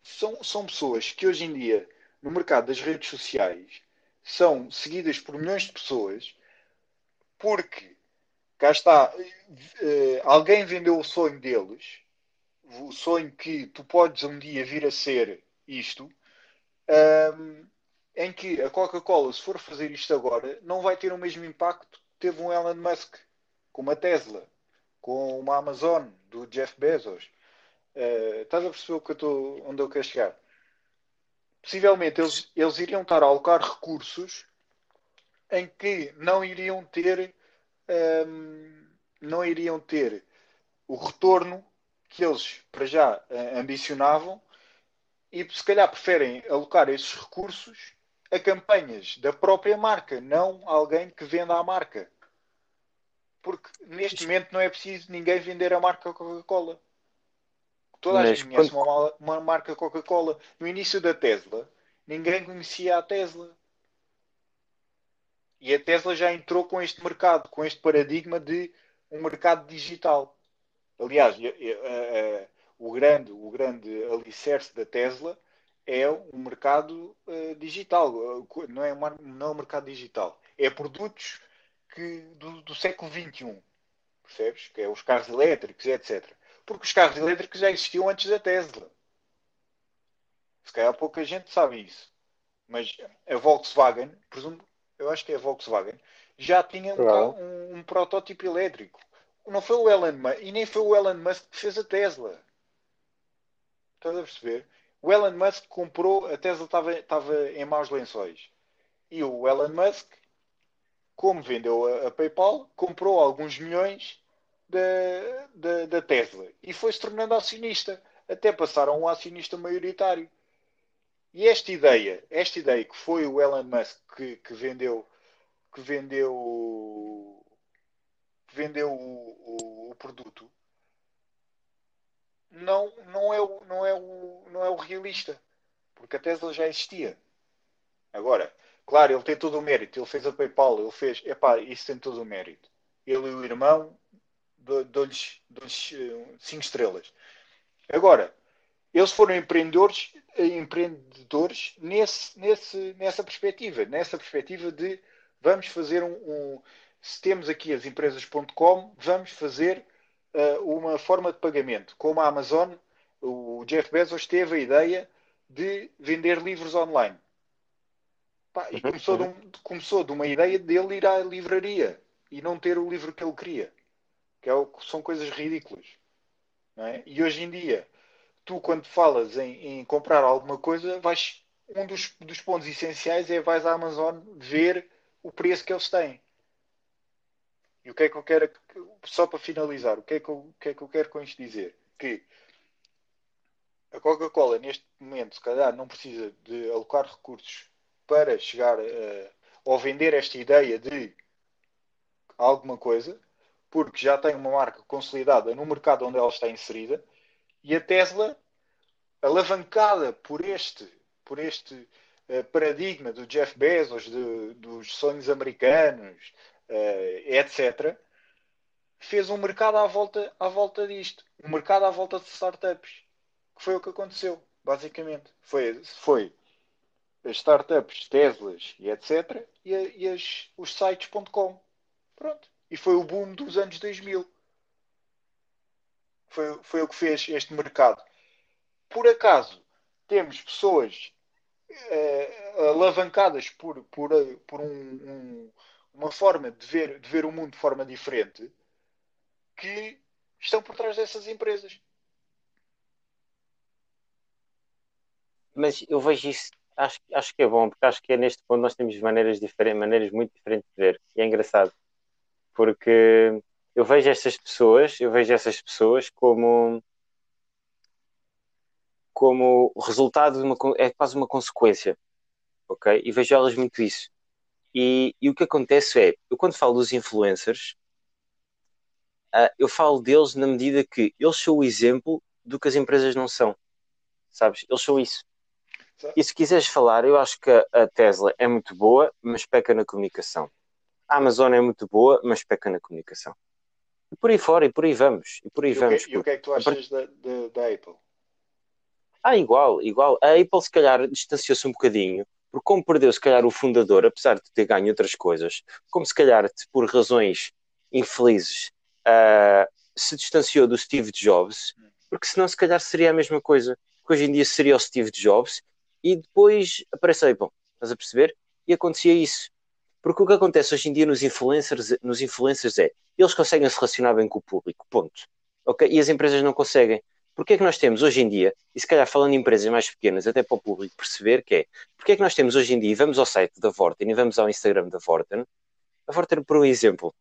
são, são pessoas que hoje em dia, no mercado das redes sociais, são seguidas por milhões de pessoas porque cá está, uh, alguém vendeu o sonho deles, o sonho que tu podes um dia vir a ser isto, um, em que a Coca-Cola, se for fazer isto agora, não vai ter o mesmo impacto que teve um Elon Musk, com uma Tesla, com uma Amazon, do Jeff Bezos. Uh, estás a perceber o que eu estou, onde eu quero chegar? Possivelmente eles, eles iriam estar a alocar recursos em que não iriam ter um, não iriam ter o retorno que eles, para já, uh, ambicionavam e se calhar preferem alocar esses recursos a campanhas da própria marca, não alguém que venda a marca. Porque neste momento não é preciso ninguém vender a marca Coca-Cola. Toda a gente conhece quando... uma, uma marca Coca-Cola. No início da Tesla, ninguém conhecia a Tesla. E a Tesla já entrou com este mercado, com este paradigma de um mercado digital. Aliás, o grande, o grande alicerce da Tesla é um mercado uh, digital, não é, uma, não é um mercado digital, é produtos que, do, do, século XXI, percebes? Que é os carros elétricos, etc. Porque os carros elétricos já existiam antes da Tesla. Se calhar pouca gente sabe isso. Mas a Volkswagen, presumo, eu acho que é a Volkswagen, já tinha um, um, um protótipo elétrico. Não foi o Elon Musk, e nem foi o Elon Musk que fez a Tesla. Estás a perceber? O Elon Musk comprou, a Tesla estava, estava em maus lençóis. E o Elon Musk, como vendeu a, a PayPal, comprou alguns milhões da, da, da Tesla e foi se tornando acionista, até passar a um acionista maioritário. E esta ideia, esta ideia que foi o Elon Musk que, que vendeu, que vendeu, que vendeu o, o, o, produto, não, não, é o, não, é o, não é o realista, porque a Tesla já existia. Agora, claro, ele tem todo o mérito, ele fez a PayPal, ele fez, epá, isso tem todo o mérito. Ele e o irmão dou-lhes 5 eh, estrelas. Agora, eles foram empreendedores, empreendedores nesse, nesse, nessa perspectiva, nessa perspectiva de vamos fazer um, um se temos aqui as empresas.com, vamos fazer uh, uma forma de pagamento. Como a Amazon, o Jeff Bezos teve a ideia de vender livros online. Pá, e uhum, começou, de uhum. um, começou de uma ideia dele ir à livraria e não ter o livro que ele queria. Que é são coisas ridículas. É? E hoje em dia, tu quando falas em, em comprar alguma coisa, vais, um dos, dos, pontos essenciais é vais à Amazon ver o preço que eles têm. E o que é que eu quero, só para finalizar, o que é que eu, o que é que eu quero com isto dizer? Que a Coca-Cola, neste momento, se calhar, não precisa de alocar recursos para chegar a, ou vender esta ideia de alguma coisa, porque já tem uma marca consolidada no mercado onde ela está inserida, e a Tesla, alavancada por este, por este uh, paradigma do Jeff Bezos, de, dos sonhos americanos, uh, etc., fez um mercado à volta, à volta disto. Um mercado à volta de startups. Que foi o que aconteceu, basicamente. Foi, foi as startups, Teslas e etc. e, e as, os sites.com. Pronto. E foi o boom dos anos 2000. Foi, foi o que fez este mercado. Por acaso, temos pessoas uh, alavancadas por, por, por um, um, uma forma de ver, de ver o mundo de forma diferente que estão por trás dessas empresas. Mas eu vejo isso, acho, acho que é bom, porque acho que é neste ponto nós temos maneiras, diferentes, maneiras muito diferentes de ver. E é engraçado, porque eu vejo essas pessoas, eu vejo essas pessoas como como resultado de uma é quase uma consequência, ok? E vejo elas muito isso. E, e o que acontece é, eu quando falo dos influencers, uh, eu falo deles na medida que eles são o exemplo do que as empresas não são, sabes? Eles são isso. E se quiseres falar, eu acho que a Tesla é muito boa, mas peca na comunicação. A Amazon é muito boa, mas peca na comunicação. E por aí fora, e por aí vamos. E por aí e vamos. O que, e o que é que tu achas da, da, da Apple? Ah, igual, igual. A Apple se calhar distanciou-se um bocadinho, porque como perdeu se calhar o fundador, apesar de ter ganho outras coisas, como se calhar por razões infelizes uh, se distanciou do Steve Jobs, porque senão se calhar seria a mesma coisa. Que hoje em dia seria o Steve Jobs e depois aparece a Apple. Estás a perceber? E acontecia isso. Porque o que acontece hoje em dia nos influencers, nos influencers é eles conseguem se relacionar bem com o público, ponto. Okay? E as empresas não conseguem. Porque é que nós temos hoje em dia, e se calhar falando em empresas mais pequenas, até para o público perceber, que é, porque é que nós temos hoje em dia, vamos ao site da Vorten e vamos ao Instagram da Vorten, a Vorten, por um exemplo,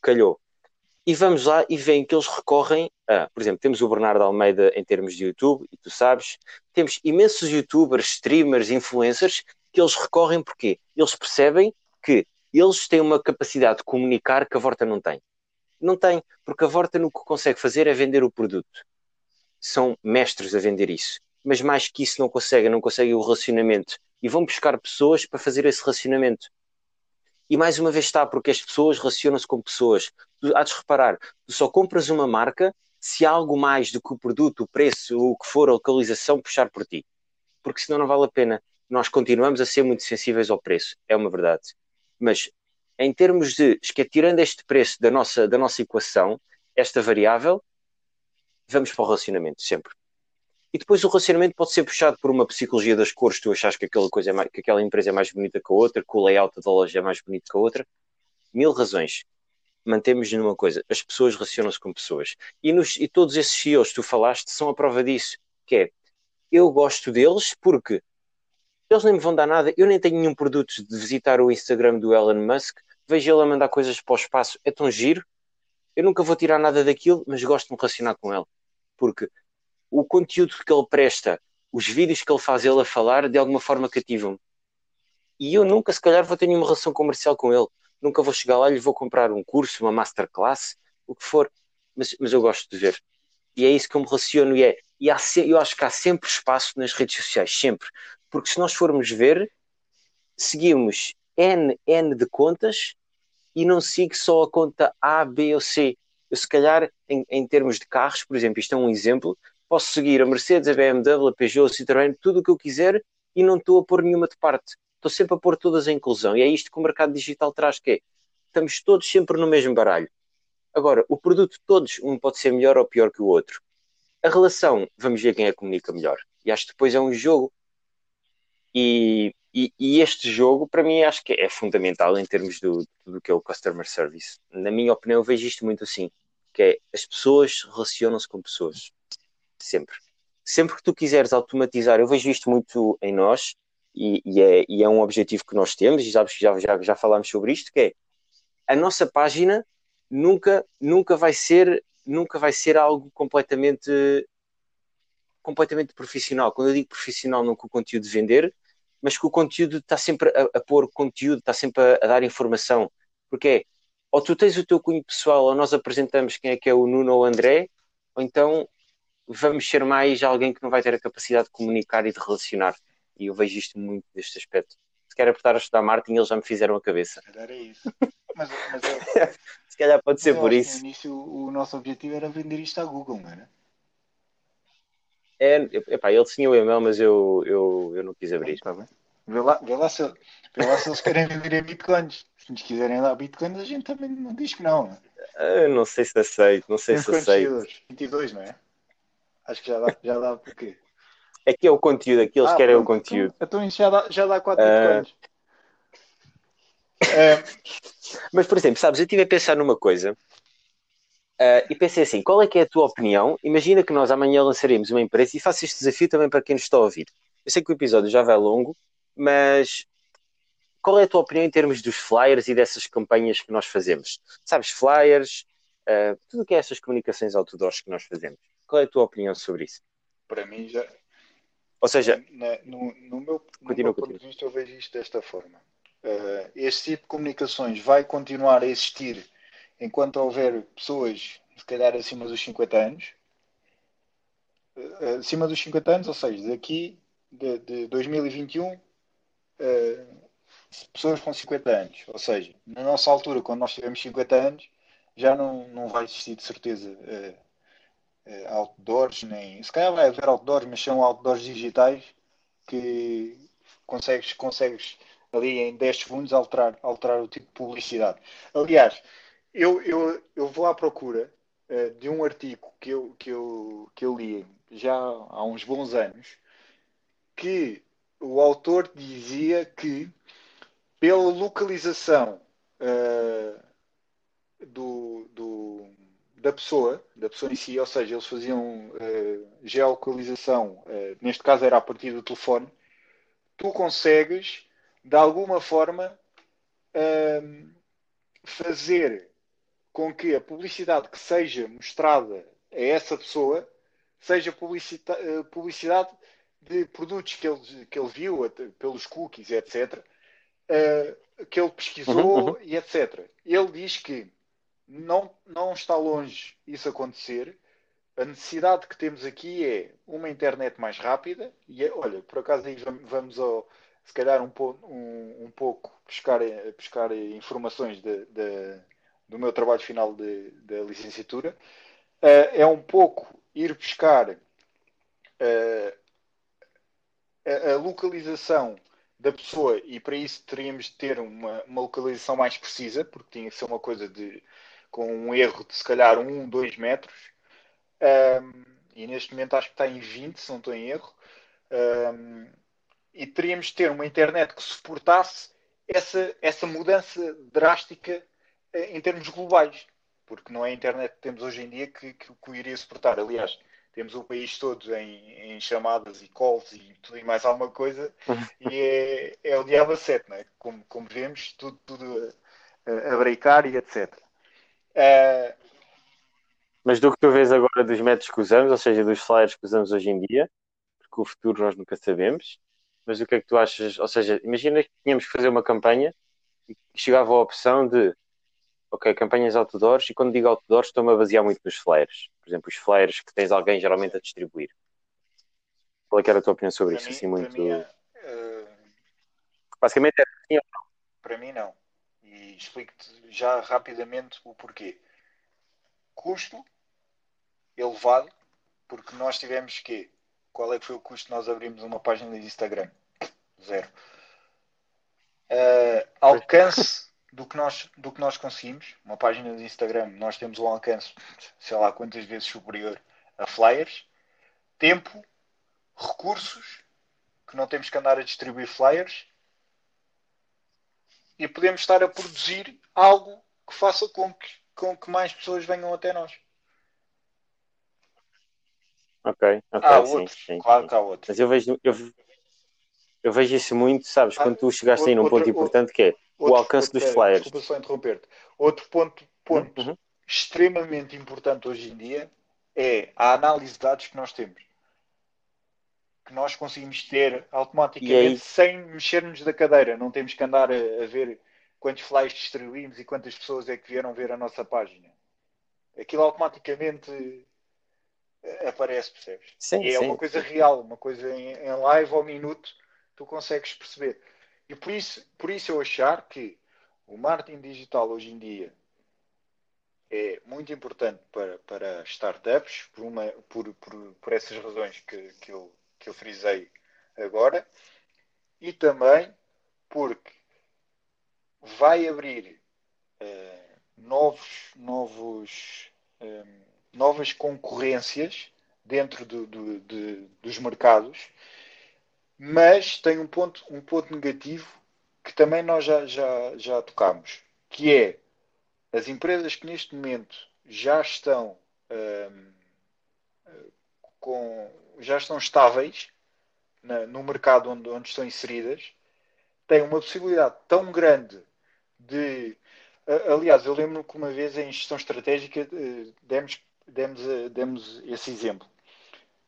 calhou, e vamos lá e veem que eles recorrem a, por exemplo, temos o Bernardo Almeida em termos de YouTube, e tu sabes, temos imensos youtubers, streamers, influencers, que eles recorrem porque eles percebem que eles têm uma capacidade de comunicar que a Vorta não tem. Não tem, porque a Vorta o que consegue fazer é vender o produto são mestres a vender isso. Mas mais que isso não conseguem, não conseguem o relacionamento. E vão buscar pessoas para fazer esse relacionamento. E mais uma vez está, porque as pessoas relacionam-se com pessoas. Tu há de reparar, tu só compras uma marca se há algo mais do que o produto, o preço, o que for, a localização, puxar por ti. Porque senão não vale a pena. Nós continuamos a ser muito sensíveis ao preço, é uma verdade. Mas em termos de, tirando este preço da nossa, da nossa equação, esta variável, vamos para o relacionamento, sempre. E depois o relacionamento pode ser puxado por uma psicologia das cores, tu achas que aquela, coisa é mais, que aquela empresa é mais bonita que a outra, que o layout da loja é mais bonito que a outra. Mil razões. Mantemos numa coisa, as pessoas relacionam-se com pessoas. E, nos, e todos esses CEOs que tu falaste são a prova disso, que é, eu gosto deles porque eles nem me vão dar nada, eu nem tenho nenhum produto de visitar o Instagram do Elon Musk, vejo ele a mandar coisas para o espaço, é tão giro, eu nunca vou tirar nada daquilo, mas gosto de me relacionar com ele porque o conteúdo que ele presta, os vídeos que ele faz ele a falar, de alguma forma cativam-me. E eu nunca, se calhar, vou ter nenhuma relação comercial com ele. Nunca vou chegar lá e lhe vou comprar um curso, uma masterclass, o que for. Mas, mas eu gosto de ver. E é isso que eu me relaciono. E, é, e há, eu acho que há sempre espaço nas redes sociais, sempre. Porque se nós formos ver, seguimos N, N de contas e não sigo só a conta A, B ou C eu se calhar, em, em termos de carros, por exemplo, isto é um exemplo, posso seguir a Mercedes, a BMW, a Peugeot, a Citroën, tudo o que eu quiser e não estou a pôr nenhuma de parte. Estou sempre a pôr todas em inclusão. E é isto que o mercado digital traz, que é, estamos todos sempre no mesmo baralho. Agora, o produto de todos, um pode ser melhor ou pior que o outro. A relação, vamos ver quem é que comunica melhor. E acho que depois é um jogo. E, e, e este jogo, para mim, acho que é fundamental em termos do, do que é o customer service. Na minha opinião, vejo isto muito assim, que é as pessoas relacionam-se com pessoas. Sempre. Sempre que tu quiseres automatizar, eu vejo isto muito em nós, e, e, é, e é um objetivo que nós temos, e sabes que já, já, já falámos sobre isto, que é a nossa página nunca, nunca vai ser nunca vai ser algo completamente completamente profissional. Quando eu digo profissional, com o conteúdo de vender, mas que o conteúdo está sempre a, a pôr conteúdo, está sempre a, a, dar informação. Porque é, ou tu tens o teu cunho pessoal, ou nós apresentamos quem é que é o Nuno ou o André, ou então vamos ser mais alguém que não vai ter a capacidade de comunicar e de relacionar. E eu vejo isto muito deste aspecto. Se quer apertar a estudar marketing, eles já me fizeram a cabeça. Era isso. Mas, mas é... Se calhar pode ser por isso. No início, o nosso objetivo era vender isto à Google, não era? É, epá, ele tinha o e-mail, mas eu, eu, eu não quis abrir. Está bem. Vê lá, vê, lá se, vê lá se eles querem vender em bitcoins. Se nos quiserem dar bitcoins, a gente também não diz que não. Eu ah, não sei se aceito, não sei se aceito. 22, não é? Acho que já dá, já dá porque. É que é o conteúdo, aqui eles ah, querem pronto, o conteúdo. Então, então já dá, já dá 4 uh... bitcoins. Uh... Mas, por exemplo, sabes, eu estive a pensar numa coisa Uh, e pensei assim: qual é que é a tua opinião? Imagina que nós amanhã lançaremos uma empresa e faço este desafio também para quem nos está a ouvir. Eu sei que o episódio já vai longo, mas qual é a tua opinião em termos dos flyers e dessas campanhas que nós fazemos? Sabes, flyers, uh, tudo o que é essas comunicações outdoors que nós fazemos. Qual é a tua opinião sobre isso? Para mim, já. Ou seja, na, no, no, meu, no meu ponto de vista, eu vejo isto desta forma. Uh, este tipo de comunicações vai continuar a existir enquanto houver pessoas, se calhar acima dos 50 anos, eh, acima dos 50 anos, ou seja, daqui de, de 2021, uh, eh, pessoas com 50 anos, ou seja, na nossa altura, quando nós tivermos 50 anos, já não, não vai existir de certeza uh, uh, outdoors, nem se calhar vai haver outdoors, mas são outdoors digitais que consegues, consegues ali em 10 segundos alterar, alterar o tipo de publicidade. Aliás, eu, eu, eu vou à procura uh, de um artigo que eu, que, eu, que eu li já há uns bons anos, que o autor dizia que pela localização uh, do, do, da pessoa, da pessoa em si, ou seja, eles faziam uh, geolocalização, neste caso era a partir do telefone, tu consegues de alguma forma fazer com que a publicidade que seja mostrada a essa pessoa seja eh, publicidade de produtos que ele, que ele viu pelos cookies, etc., eh, que ele pesquisou uhum, uhum. e etc. Ele diz que não, não está longe isso acontecer. A necessidade que temos aqui é uma internet mais rápida. E é, olha, por acaso aí vamos ao, se calhar um, um, um pouco buscar, buscar informações de, de do meu trabalho final da licenciatura, uh, é um pouco ir buscar uh, a, a, localização da pessoa e para isso teríamos de ter uma, uma, localização mais precisa, porque tinha que ser uma coisa de com um erro de se calhar 1, um, 2 metros. Um, e neste momento acho que está em 20, se não estou em erro. Um, e teríamos de ter uma internet que suportasse essa, essa mudança drástica eh, em termos globais, porque não é a internet que temos hoje em dia que, que, que o iria suportar. Aliás, temos o país todo em, em, chamadas e calls e tudo e mais alguma coisa, e é, é o diabo a sete, é? como, como vemos, tudo, tudo a, a brecar e etc. Uh, eh, mas do que tu vês agora dos métodos que usamos, ou seja, dos flyers que usamos hoje em dia, porque o futuro nós nunca sabemos, mas o que é que tu achas? Ou seja, imagina que tínhamos que fazer uma campanha e chegava a opção de ok, campanhas outdoors, e quando digo outdoors estou-me a basear muito nos flyers. Por exemplo, os flyers que tens alguém geralmente a distribuir. Qual é que era a tua opinião sobre para isso? Mim, assim, muito... Mim, uh... Basicamente é assim Para mim não. E explico-te já rapidamente o porquê. Custo elevado, porque nós tivemos que. Qual é que foi o custo de nós abrimos uma página de Instagram? Zero. Uh, alcance do que nós, do que nós conseguimos. Uma página do Instagram, nós temos um alcance, sei lá quantas vezes superior a flyers. Tempo, recursos, que não temos que andar a distribuir flyers. E podemos estar a produzir algo que faça com que, com que mais pessoas venham até nós. Ok, ok. Há sim, outros, sim, claro sim. que há outros. Mas eu vejo, eu, eu vejo isso muito, sabes, quando tu chegaste aí num ponto importante que é o Outro- alcance outro- dos pera, flyers. Desculpa só interromper-te. Outro ponto, ponto Uhum. extremamente importante hoje em dia é a análise de dados que nós temos. Que nós conseguimos ter automaticamente E aí? sem mexermos da cadeira. Não temos que andar a, a ver quantos flyers distribuímos e quantas pessoas é que vieram ver a nossa página. Aquilo automaticamente eh, aparece, percebes? Sim, é sim. uma coisa real, uma coisa em, em live ao minuto, tu consegues perceber. E por isso, por isso eu achar que o marketing digital hoje em dia é muito importante para, para startups, por, uma, por, por, por essas razões que, que, eu, que eu frisei agora, e também porque vai abrir eh, novos, novos, eh, novas concorrências dentro do- do- de- dos mercados, mas tem um ponto, um ponto negativo que também nós já, já, já tocámos, que é as empresas que neste momento já estão hum, com, já estão estáveis na- no mercado onde, onde estão inseridas têm uma possibilidade tão grande de aliás, eu lembro que uma vez em gestão estratégica eh, demos, demos, eh, demos esse exemplo.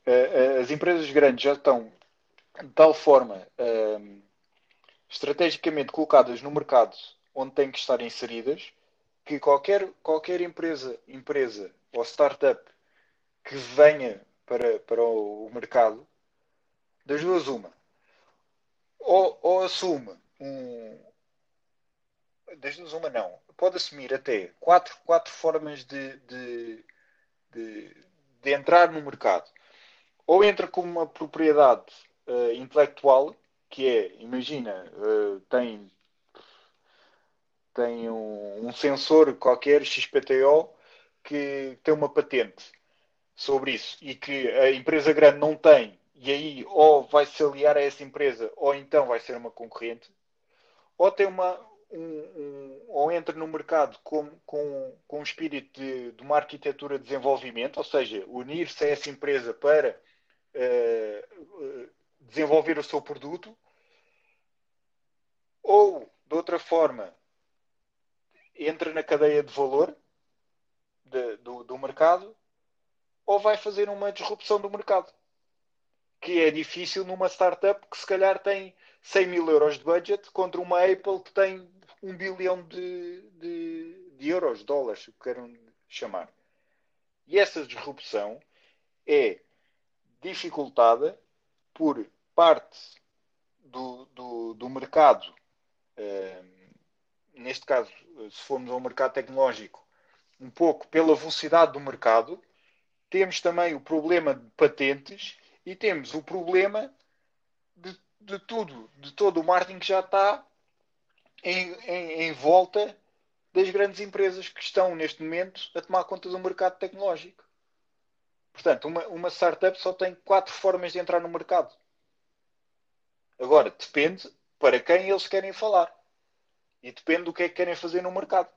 Eh, As empresas grandes já estão de tal forma hum, estrategicamente colocadas no mercado onde têm que estar inseridas que qualquer, qualquer empresa, empresa ou startup que venha para, para o, o mercado, das duas uma, ou, ou assume um. Das duas uma não. Pode assumir até quatro, quatro formas de, de, de, de entrar no mercado. Ou entra com uma propriedade eh, intelectual, que é, imagina, eh, tem tem um, um sensor qualquer XPTO que tem uma patente sobre isso e que a empresa grande não tem e aí ou vai se aliar a essa empresa ou então vai ser uma concorrente ou tem uma um, um- ou entra no mercado com, com, com um espírito de, de uma arquitetura de desenvolvimento, ou seja, unir-se a essa empresa para eh, desenvolver o seu produto, ou de outra forma entra na cadeia de valor de- do, do mercado ou vai fazer uma disrupção do mercado. Que é difícil numa startup que se calhar tem 100 mil euros de budget contra uma Apple que tem um bilhão de, de, de euros, dólares, o que queiram chamar. E essa disrupção é dificultada por parte do, do, do mercado eh, neste caso, se formos ao mercado tecnológico, um pouco pela velocidade do mercado, temos também o problema de patentes e temos o problema de, de tudo, de todo o marketing que já está em, em, em volta das grandes empresas que estão neste momento a tomar conta do mercado tecnológico. Portanto, uma, uma startup só tem quatro formas de entrar no mercado. Agora, depende para quem eles querem falar. E depende do que é que querem fazer no mercado.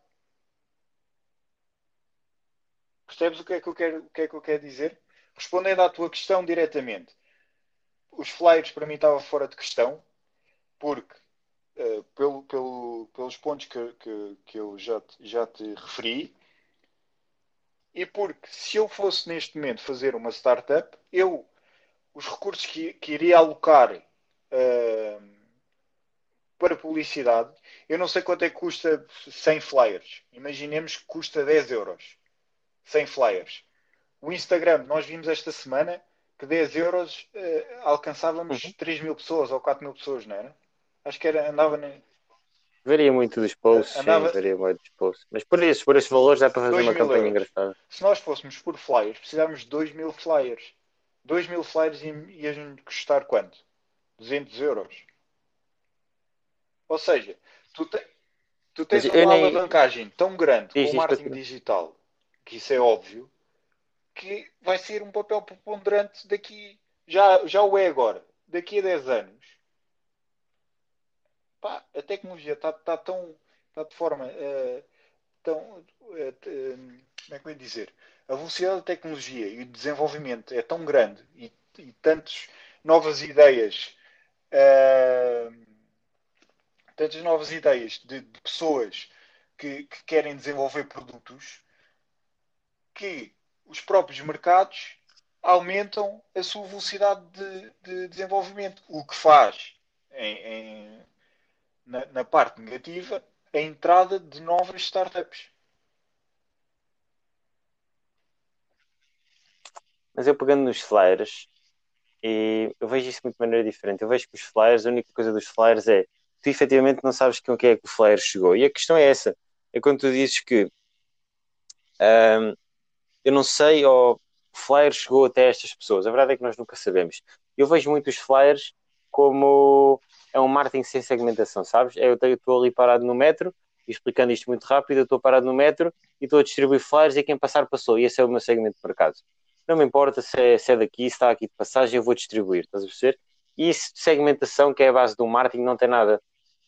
Percebes o que é que eu quero, o que é que eu quero dizer? Respondendo à tua questão diretamente, os flyers para mim estavam fora de questão, porque eh, pelo, pelo- pelos pontos que, que, que eu já, te- já te referi, e porque se eu fosse neste momento fazer uma startup, eu os recursos que, que iria alocar eh, para publicidade, eu não sei quanto é que custa 100 flyers. Imaginemos que custa 10 euros. 100 flyers. O Instagram, nós vimos esta semana que 10 euros eh, alcançávamos Uhum. 3 mil pessoas ou 4 mil pessoas, não era? Acho que era, andava na Varia muito dos posts, Andava- sim, varia muito dos posts. Mas por isso, por esses valores, dá para fazer uma campanha euros. engraçada. Se nós fôssemos por flyers, precisávamos de 2 mil flyers. 2 mil flyers iam custar quanto? 200 euros. Ou seja, tu te- tu tens Mas uma eu nem- alavancagem tão grande Diz, com o marketing continua. digital, que isso é óbvio, que vai ser um papel preponderante daqui, já, já o é agora, daqui a 10 anos. Pá, a tecnologia está tá tão, está de forma eh, tão, t- eh, como é que eu ia dizer? A velocidade da tecnologia e o desenvolvimento é tão grande e, e tantas novas ideias, tantas novas ideias de, de pessoas que, que querem desenvolver produtos que os próprios mercados aumentam a sua velocidade de, de desenvolvimento, o que faz em- em- na, na parte negativa a entrada de novas startups. Mas eu pegando nos flyers, e eu vejo isso de muito maneira diferente. Eu vejo que os flyers, a única coisa dos flyers é tu efetivamente não sabes com quem é que o flyer chegou. E a questão é essa: é quando tu dizes que ahm, eu não sei, ou o flyer chegou até estas pessoas. A verdade é que nós nunca sabemos. Eu vejo muito os flyers como é um marketing sem segmentação, sabes? É, Eu estou ali parado no metro, explicando isto muito rápido, eu estou parado no metro e estou a distribuir flyers e quem passar passou. E esse é o meu segmento de mercado. Não me importa se é, se é daqui, se está aqui de passagem, eu vou distribuir, estás a perceber? E isso de segmentação, que é a base do marketing, não tem nada.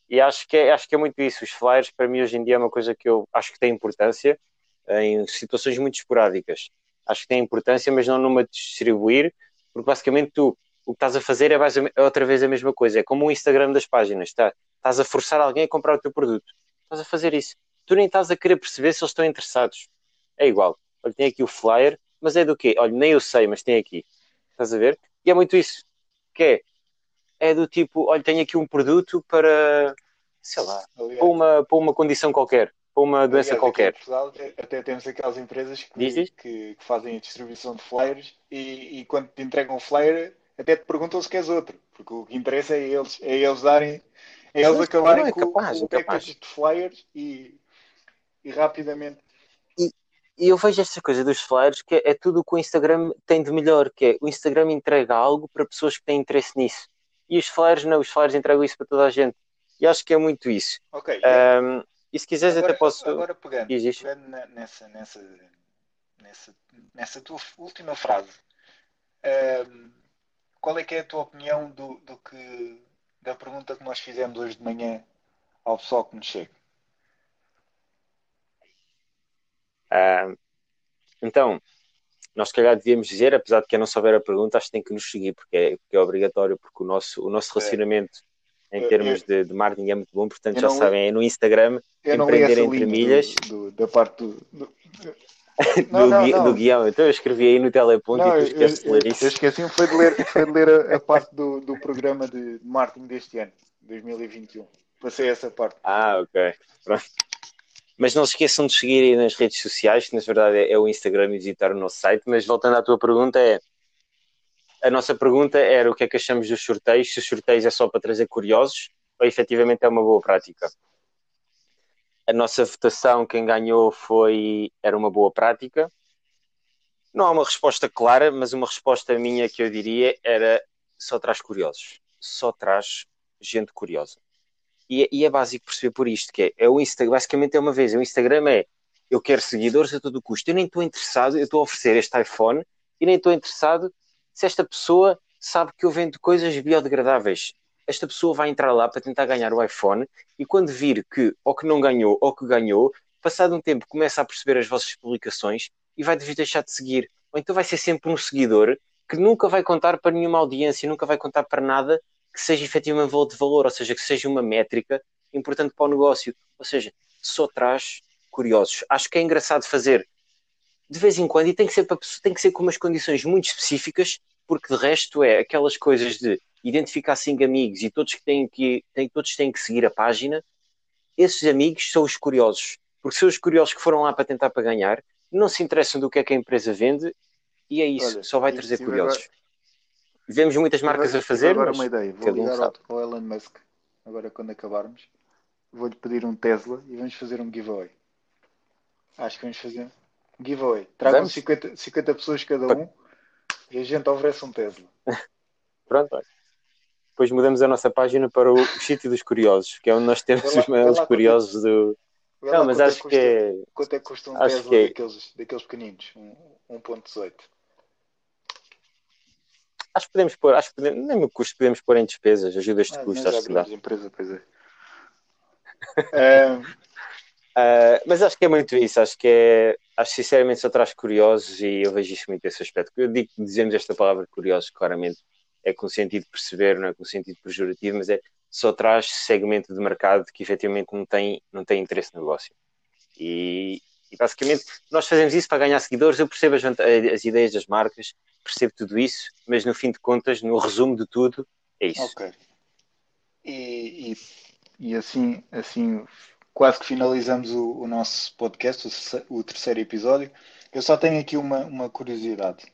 E acho que, é, acho que é muito isso. Os flyers, para mim, hoje em dia, é uma coisa que eu acho que tem importância em situações muito esporádicas. Acho que tem importância, mas não numa distribuir, porque basicamente tu o que estás a fazer é, base- é outra vez a mesma coisa. É como o Instagram das páginas. Tá? Estás a forçar alguém a comprar o teu produto. Estás a fazer isso. Tu nem estás a querer perceber se eles estão interessados. É igual. Olha, tem aqui o flyer, mas é do quê? Olha, nem eu sei, mas tem aqui. Estás a ver? E é muito isso. Que é, é do tipo, olha, tenho aqui um produto para, sei lá, Aliás, para uma, para uma condição qualquer, para uma doença aliás, qualquer. Portugal até, temos aquelas empresas que, que- que fazem a distribuição de flyers e, e quando te entregam o flyer até te perguntam se queres outro, porque o que interessa é eles, é eles darem, é eles Sim, acabarem não, é com, capaz, com o é capaz. de flyers e, e rapidamente. E eu vejo esta coisa dos flyers que é, é tudo o que o Instagram tem de melhor, que é o Instagram entrega algo para pessoas que têm interesse nisso. E os flyers não, os flyers entregam isso para toda a gente. E acho que é muito isso. Ok, Ahm, e se quiseres agora, até posso. agora pegando, pegando nessa, nessa, nessa, nessa tua última frase, ahm, qual é que é a tua opinião do, do que da pergunta que nós fizemos hoje de manhã ao pessoal que nos chega? Ahm, então, nós se calhar devíamos dizer, apesar de quem não souber a pergunta, acho que tem que nos seguir, porque é, porque é obrigatório, porque o nosso, o nosso relacionamento em Eu- termos eu- de, de marketing é muito bom, portanto já sabem, é no Instagram, li Empreender entre milhas. do- da parte do, do- do, Não, não, gui- não. do guião. Então eu escrevi aí no teleponto Não, e eu, tu esqueces de eu, ler eu isso. esqueci-me foi de ler, foi de ler a, a parte do, do programa de marketing deste ano, 2021. Passei essa parte. Ah, ok. Pronto. Mas não se esqueçam de seguir aí nas redes sociais, que na verdade é, é o Instagram e visitar o nosso site. Mas voltando à tua pergunta, é a nossa pergunta era o que é que achamos dos sorteios, se os sorteios é só para trazer curiosos ou efetivamente é uma boa prática. A nossa votação, quem ganhou foi era uma boa prática. Não há uma resposta clara, mas uma resposta minha que eu diria era só traz curiosos, só traz gente curiosa. E, e é básico perceber por isto, que é, é o Instagram, basicamente é uma vez, o Instagram é eu quero seguidores a todo custo, eu nem estou interessado, eu estou a oferecer este iPhone e nem estou interessado se esta pessoa sabe que eu vendo coisas biodegradáveis. Esta pessoa vai entrar lá para tentar ganhar o iPhone e quando vir que ou que não ganhou ou que ganhou, passado um tempo começa a perceber as vossas publicações e vai vos deixar de seguir. Ou então vai ser sempre um seguidor que nunca vai contar para nenhuma audiência, nunca vai contar para nada que seja efetivamente de valor, ou seja, que seja uma métrica importante para o negócio. Ou seja, só traz curiosos. Acho que é engraçado fazer de vez em quando e tem que ser, para, tem que ser com umas condições muito específicas, porque de resto é aquelas coisas de identificar cinco amigos e todos que têm que, têm, todos têm que seguir a página. Esses amigos são os curiosos, porque são os curiosos que foram lá para tentar para ganhar, não se interessam do que é que a empresa vende e é isso, Olha, só vai trazer curiosos. Vemos muitas marcas Tive- a fazer, agora mas uma ideia. Vou ligar ao, ao Elon Musk, agora quando acabarmos. Vou-lhe pedir um Tesla e vamos fazer um giveaway. Acho que vamos fazer um giveaway. Tragam Vamos? 50, 50 pessoas cada um e a gente oferece um Tesla. pronto, olha. Depois mudamos a nossa página para o, sítio dos curiosos, que é onde nós temos lá, os maiores curiosos do. Não, mas acho é que é. Quanto é que custa um Tesla que... É daqueles, daqueles pequeninos? Um 1.18? Acho que podemos pôr, acho que podemos, nem o custo podemos pôr em despesas, ajudas de ah, custo, acho que dá. Empresa, pois é. uh, mas acho que é muito isso, acho que é, acho sinceramente só traz curiosos e eu vejo isso muito esse aspecto. Eu digo, dizemos esta palavra curiosos, claramente é com sentido de perceber, não é com sentido pejorativo, mas é só traz segmento de mercado que efetivamente não tem, não tem interesse no negócio. E, e basicamente nós fazemos isso para ganhar seguidores. Eu percebo as, as, ideias das marcas, percebo tudo isso, mas no fim de contas, no resumo de tudo, é isso. Ok. E, e, e assim, assim, quase que finalizamos o, o nosso podcast, o, o, terceiro episódio. Eu só tenho aqui uma, uma curiosidade,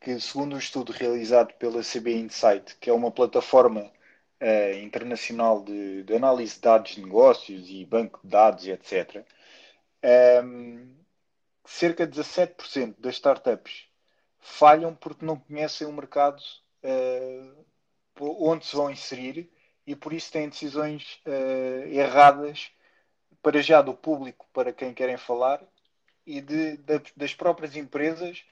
que segundo um estudo realizado pela CB Insight, que é uma plataforma uh, internacional de, de análise de dados de negócios e banco de dados, etc., um, cerca de 17% das startups falham porque não conhecem o mercado uh, onde se vão inserir e por isso têm decisões uh, erradas para já do público para quem querem falar e de, de, das próprias empresas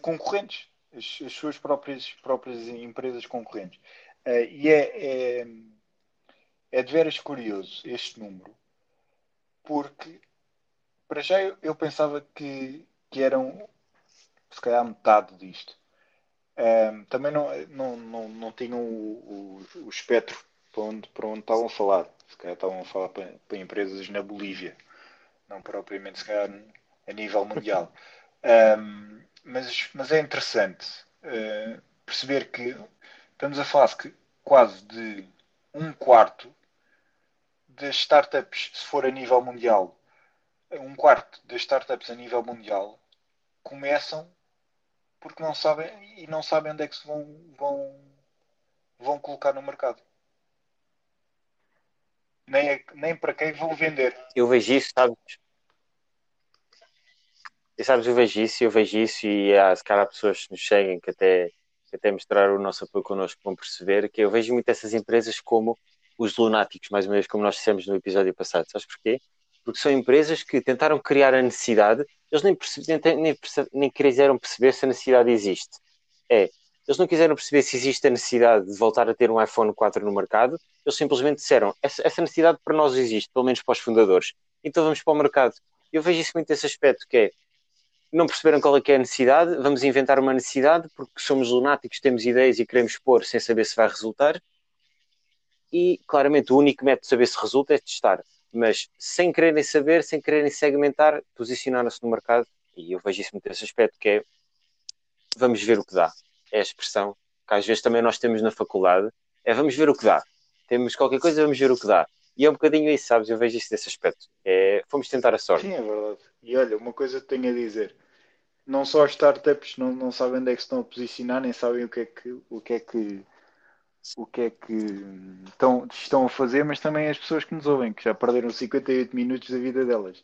concorrentes, as, as, suas próprias, próprias empresas concorrentes. e é, é, é de veras curioso este número, porque para já eu, eu pensava que, que eram se calhar metade disto. Um, também não, não, não, não tinham o, o, o, espectro para onde, para onde estavam a falar. Se calhar estavam a falar para, para empresas na Bolívia, não propriamente se calhar a nível mundial. Um, mas, mas é interessante uh, perceber que estamos a falar que quase de um quarto das startups, se for a nível mundial, um quarto das startups a nível mundial começam porque não sabem e não sabem onde é que se vão, vão, vão colocar no mercado. Nem, é, nem para quem vão vender. Eu vejo isso, sabes? E sabes, eu vejo isso, eu vejo isso e há, se calhar pessoas que nos seguem que até, que até mostrar o nosso apoio connosco vão perceber que eu vejo muito essas empresas como os lunáticos, mais uma vez, como nós dissemos no episódio passado. Sabes porquê? Porque são empresas que tentaram criar a necessidade, eles nem, nem, nem, nem quiseram perceber se a necessidade existe. É, eles não quiseram perceber se existe a necessidade de voltar a ter um iPhone 4 no mercado, eles simplesmente disseram: essa, essa necessidade para nós existe, pelo menos para os fundadores, então vamos para o mercado. Eu vejo isso muito esse aspecto, que é não perceberam qual é é a necessidade, vamos inventar uma necessidade porque somos lunáticos, temos ideias e queremos pôr sem saber se vai resultar e claramente o único método de saber se resulta é testar. Mas sem quererem saber, sem quererem segmentar, posicionaram-se no mercado e eu vejo isso muito nesse aspecto que é vamos ver o que dá. É a expressão que às vezes também nós temos na faculdade, é vamos ver o que dá. Temos qualquer coisa, vamos ver o que dá. E é um bocadinho isso, sabes? Eu vejo isso desse aspecto. É, fomos tentar a sorte. Sim, é verdade. E olha, uma coisa que tenho a dizer. Não só as startups não, não sabem onde é que estão a posicionar, nem sabem o que é que, o que, é que o que é que estão, estão a fazer, mas também as pessoas que nos ouvem, que já perderam 58 minutos da vida delas.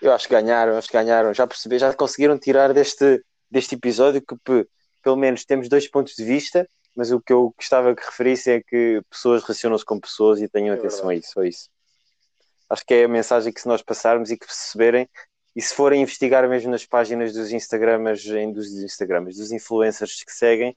Eu acho que ganharam, acho que ganharam, já percebi, já conseguiram tirar deste, deste episódio que pelo menos temos dois pontos de vista, mas o que eu gostava que referisse é que pessoas relacionam-se com pessoas e tenham é atenção verdade. a isso, a isso. Acho que é a mensagem que se nós passarmos e que perceberem, e se forem investigar mesmo nas páginas dos Instagramers, dos Instagramers, dos influencers que seguem,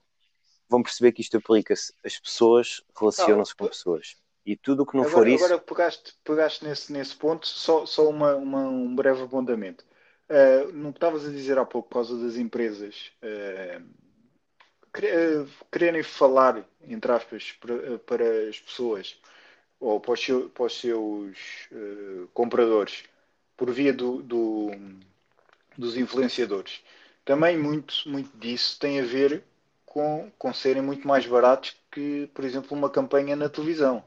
vão perceber que isto aplica-se. As pessoas relacionam-se com pessoas. E tudo o que não agora, for isso. Agora pegaste, pegaste nesse, nesse ponto, só, só uma, uma um breve apontamento. Uh, não estavas a dizer há pouco, por causa das empresas uh, quererem falar, entre aspas, para, para, as pessoas ou para os, para os seus uh, compradores por via do, do, dos influenciadores. Também muito, muito disso tem a ver com, com serem muito mais baratos que, por exemplo, uma campanha na televisão.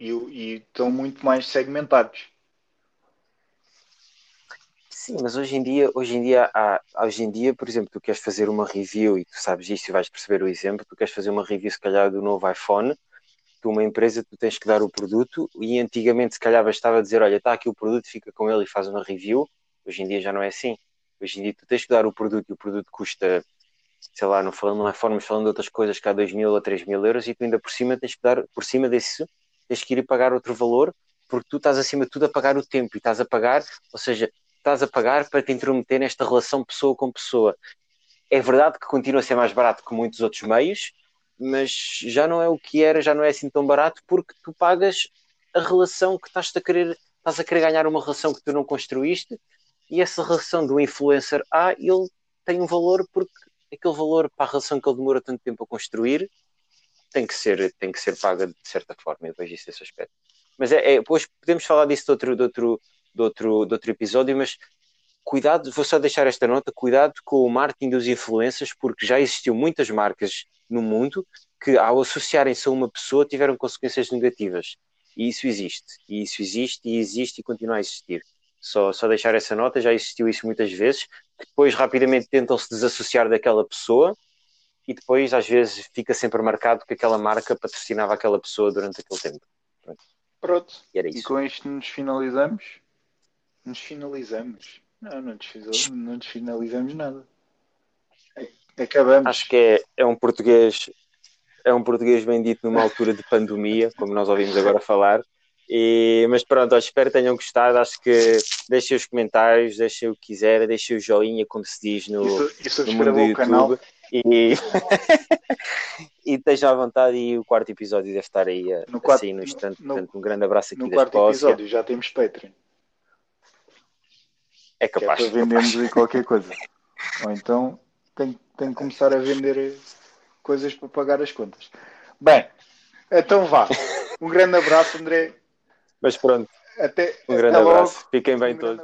E, e estão muito mais segmentados. Sim, mas hoje em dia, hoje em dia, há, hoje em dia, por exemplo, tu queres fazer uma review e tu sabes isso e vais perceber o exemplo, tu queres fazer uma review se calhar do novo iPhone, tu uma empresa tu tens que dar o produto e antigamente se calhar bastava dizer, olha, está aqui o produto, fica com ele e faz uma review. Hoje em dia já não é assim. Hoje em dia tu tens que dar o produto e o produto custa sei lá, não, falando, não é formos falando de outras coisas há 2 mil ou 3 mil euros e tu ainda por cima tens que dar, por cima disso, tens que ir pagar outro valor porque tu estás acima de tudo a pagar o tempo e estás a pagar, ou seja, estás a pagar para te intrometer nesta relação pessoa com pessoa. É verdade que continua a ser mais barato que muitos outros meios, mas já não é o que era, já não é assim tão barato porque tu pagas a relação que estás a querer, estás a querer ganhar uma relação que tu não construíste e essa relação do influencer A, ele tem um valor porque aquele valor para a relação que ele demora tanto tempo a construir tem que ser, tem que ser paga de certa forma. Eu vejo isso desse aspecto. Mas é, é, depois podemos falar disso de outro, de, outro, de, outro, de outro episódio, mas cuidado, vou só deixar esta nota, cuidado com o marketing dos influencers, porque já existiu muitas marcas no mundo que ao associarem-se a uma pessoa tiveram consequências negativas. E isso existe, e isso existe, e existe e continua a existir. Só, só deixar essa nota, já existiu isso muitas vezes, que depois rapidamente tentam se desassociar daquela pessoa e depois às vezes fica sempre marcado que aquela marca patrocinava aquela pessoa durante aquele tempo. Pronto. Pronto. E, e, com isto nos finalizamos. Nos finalizamos. Não, não nos, não nada. Acabamos. Acho que é, é um português é um português bem dito numa altura de pandemia, como nós ouvimos agora falar. E, mas pronto, espero que tenham gostado. Acho que deixem os comentários, deixem o que quiserem, deixem o joinha, como se diz no, e, no mundo do YouTube. Canal. E, e estejam à vontade. E o quarto episódio deve estar aí no quarto, assim no instante. No, Portanto, um grande abraço aqui no quarto episódio já temos Patreon. É capaz. Que é para vendermos aí qualquer coisa. Ou então tem, tem que começar a vender coisas para pagar as contas. Bem, então vá. Um grande abraço, André. Mas pronto. Até, um grande até abraço. Logo. Fiquem bem um todos.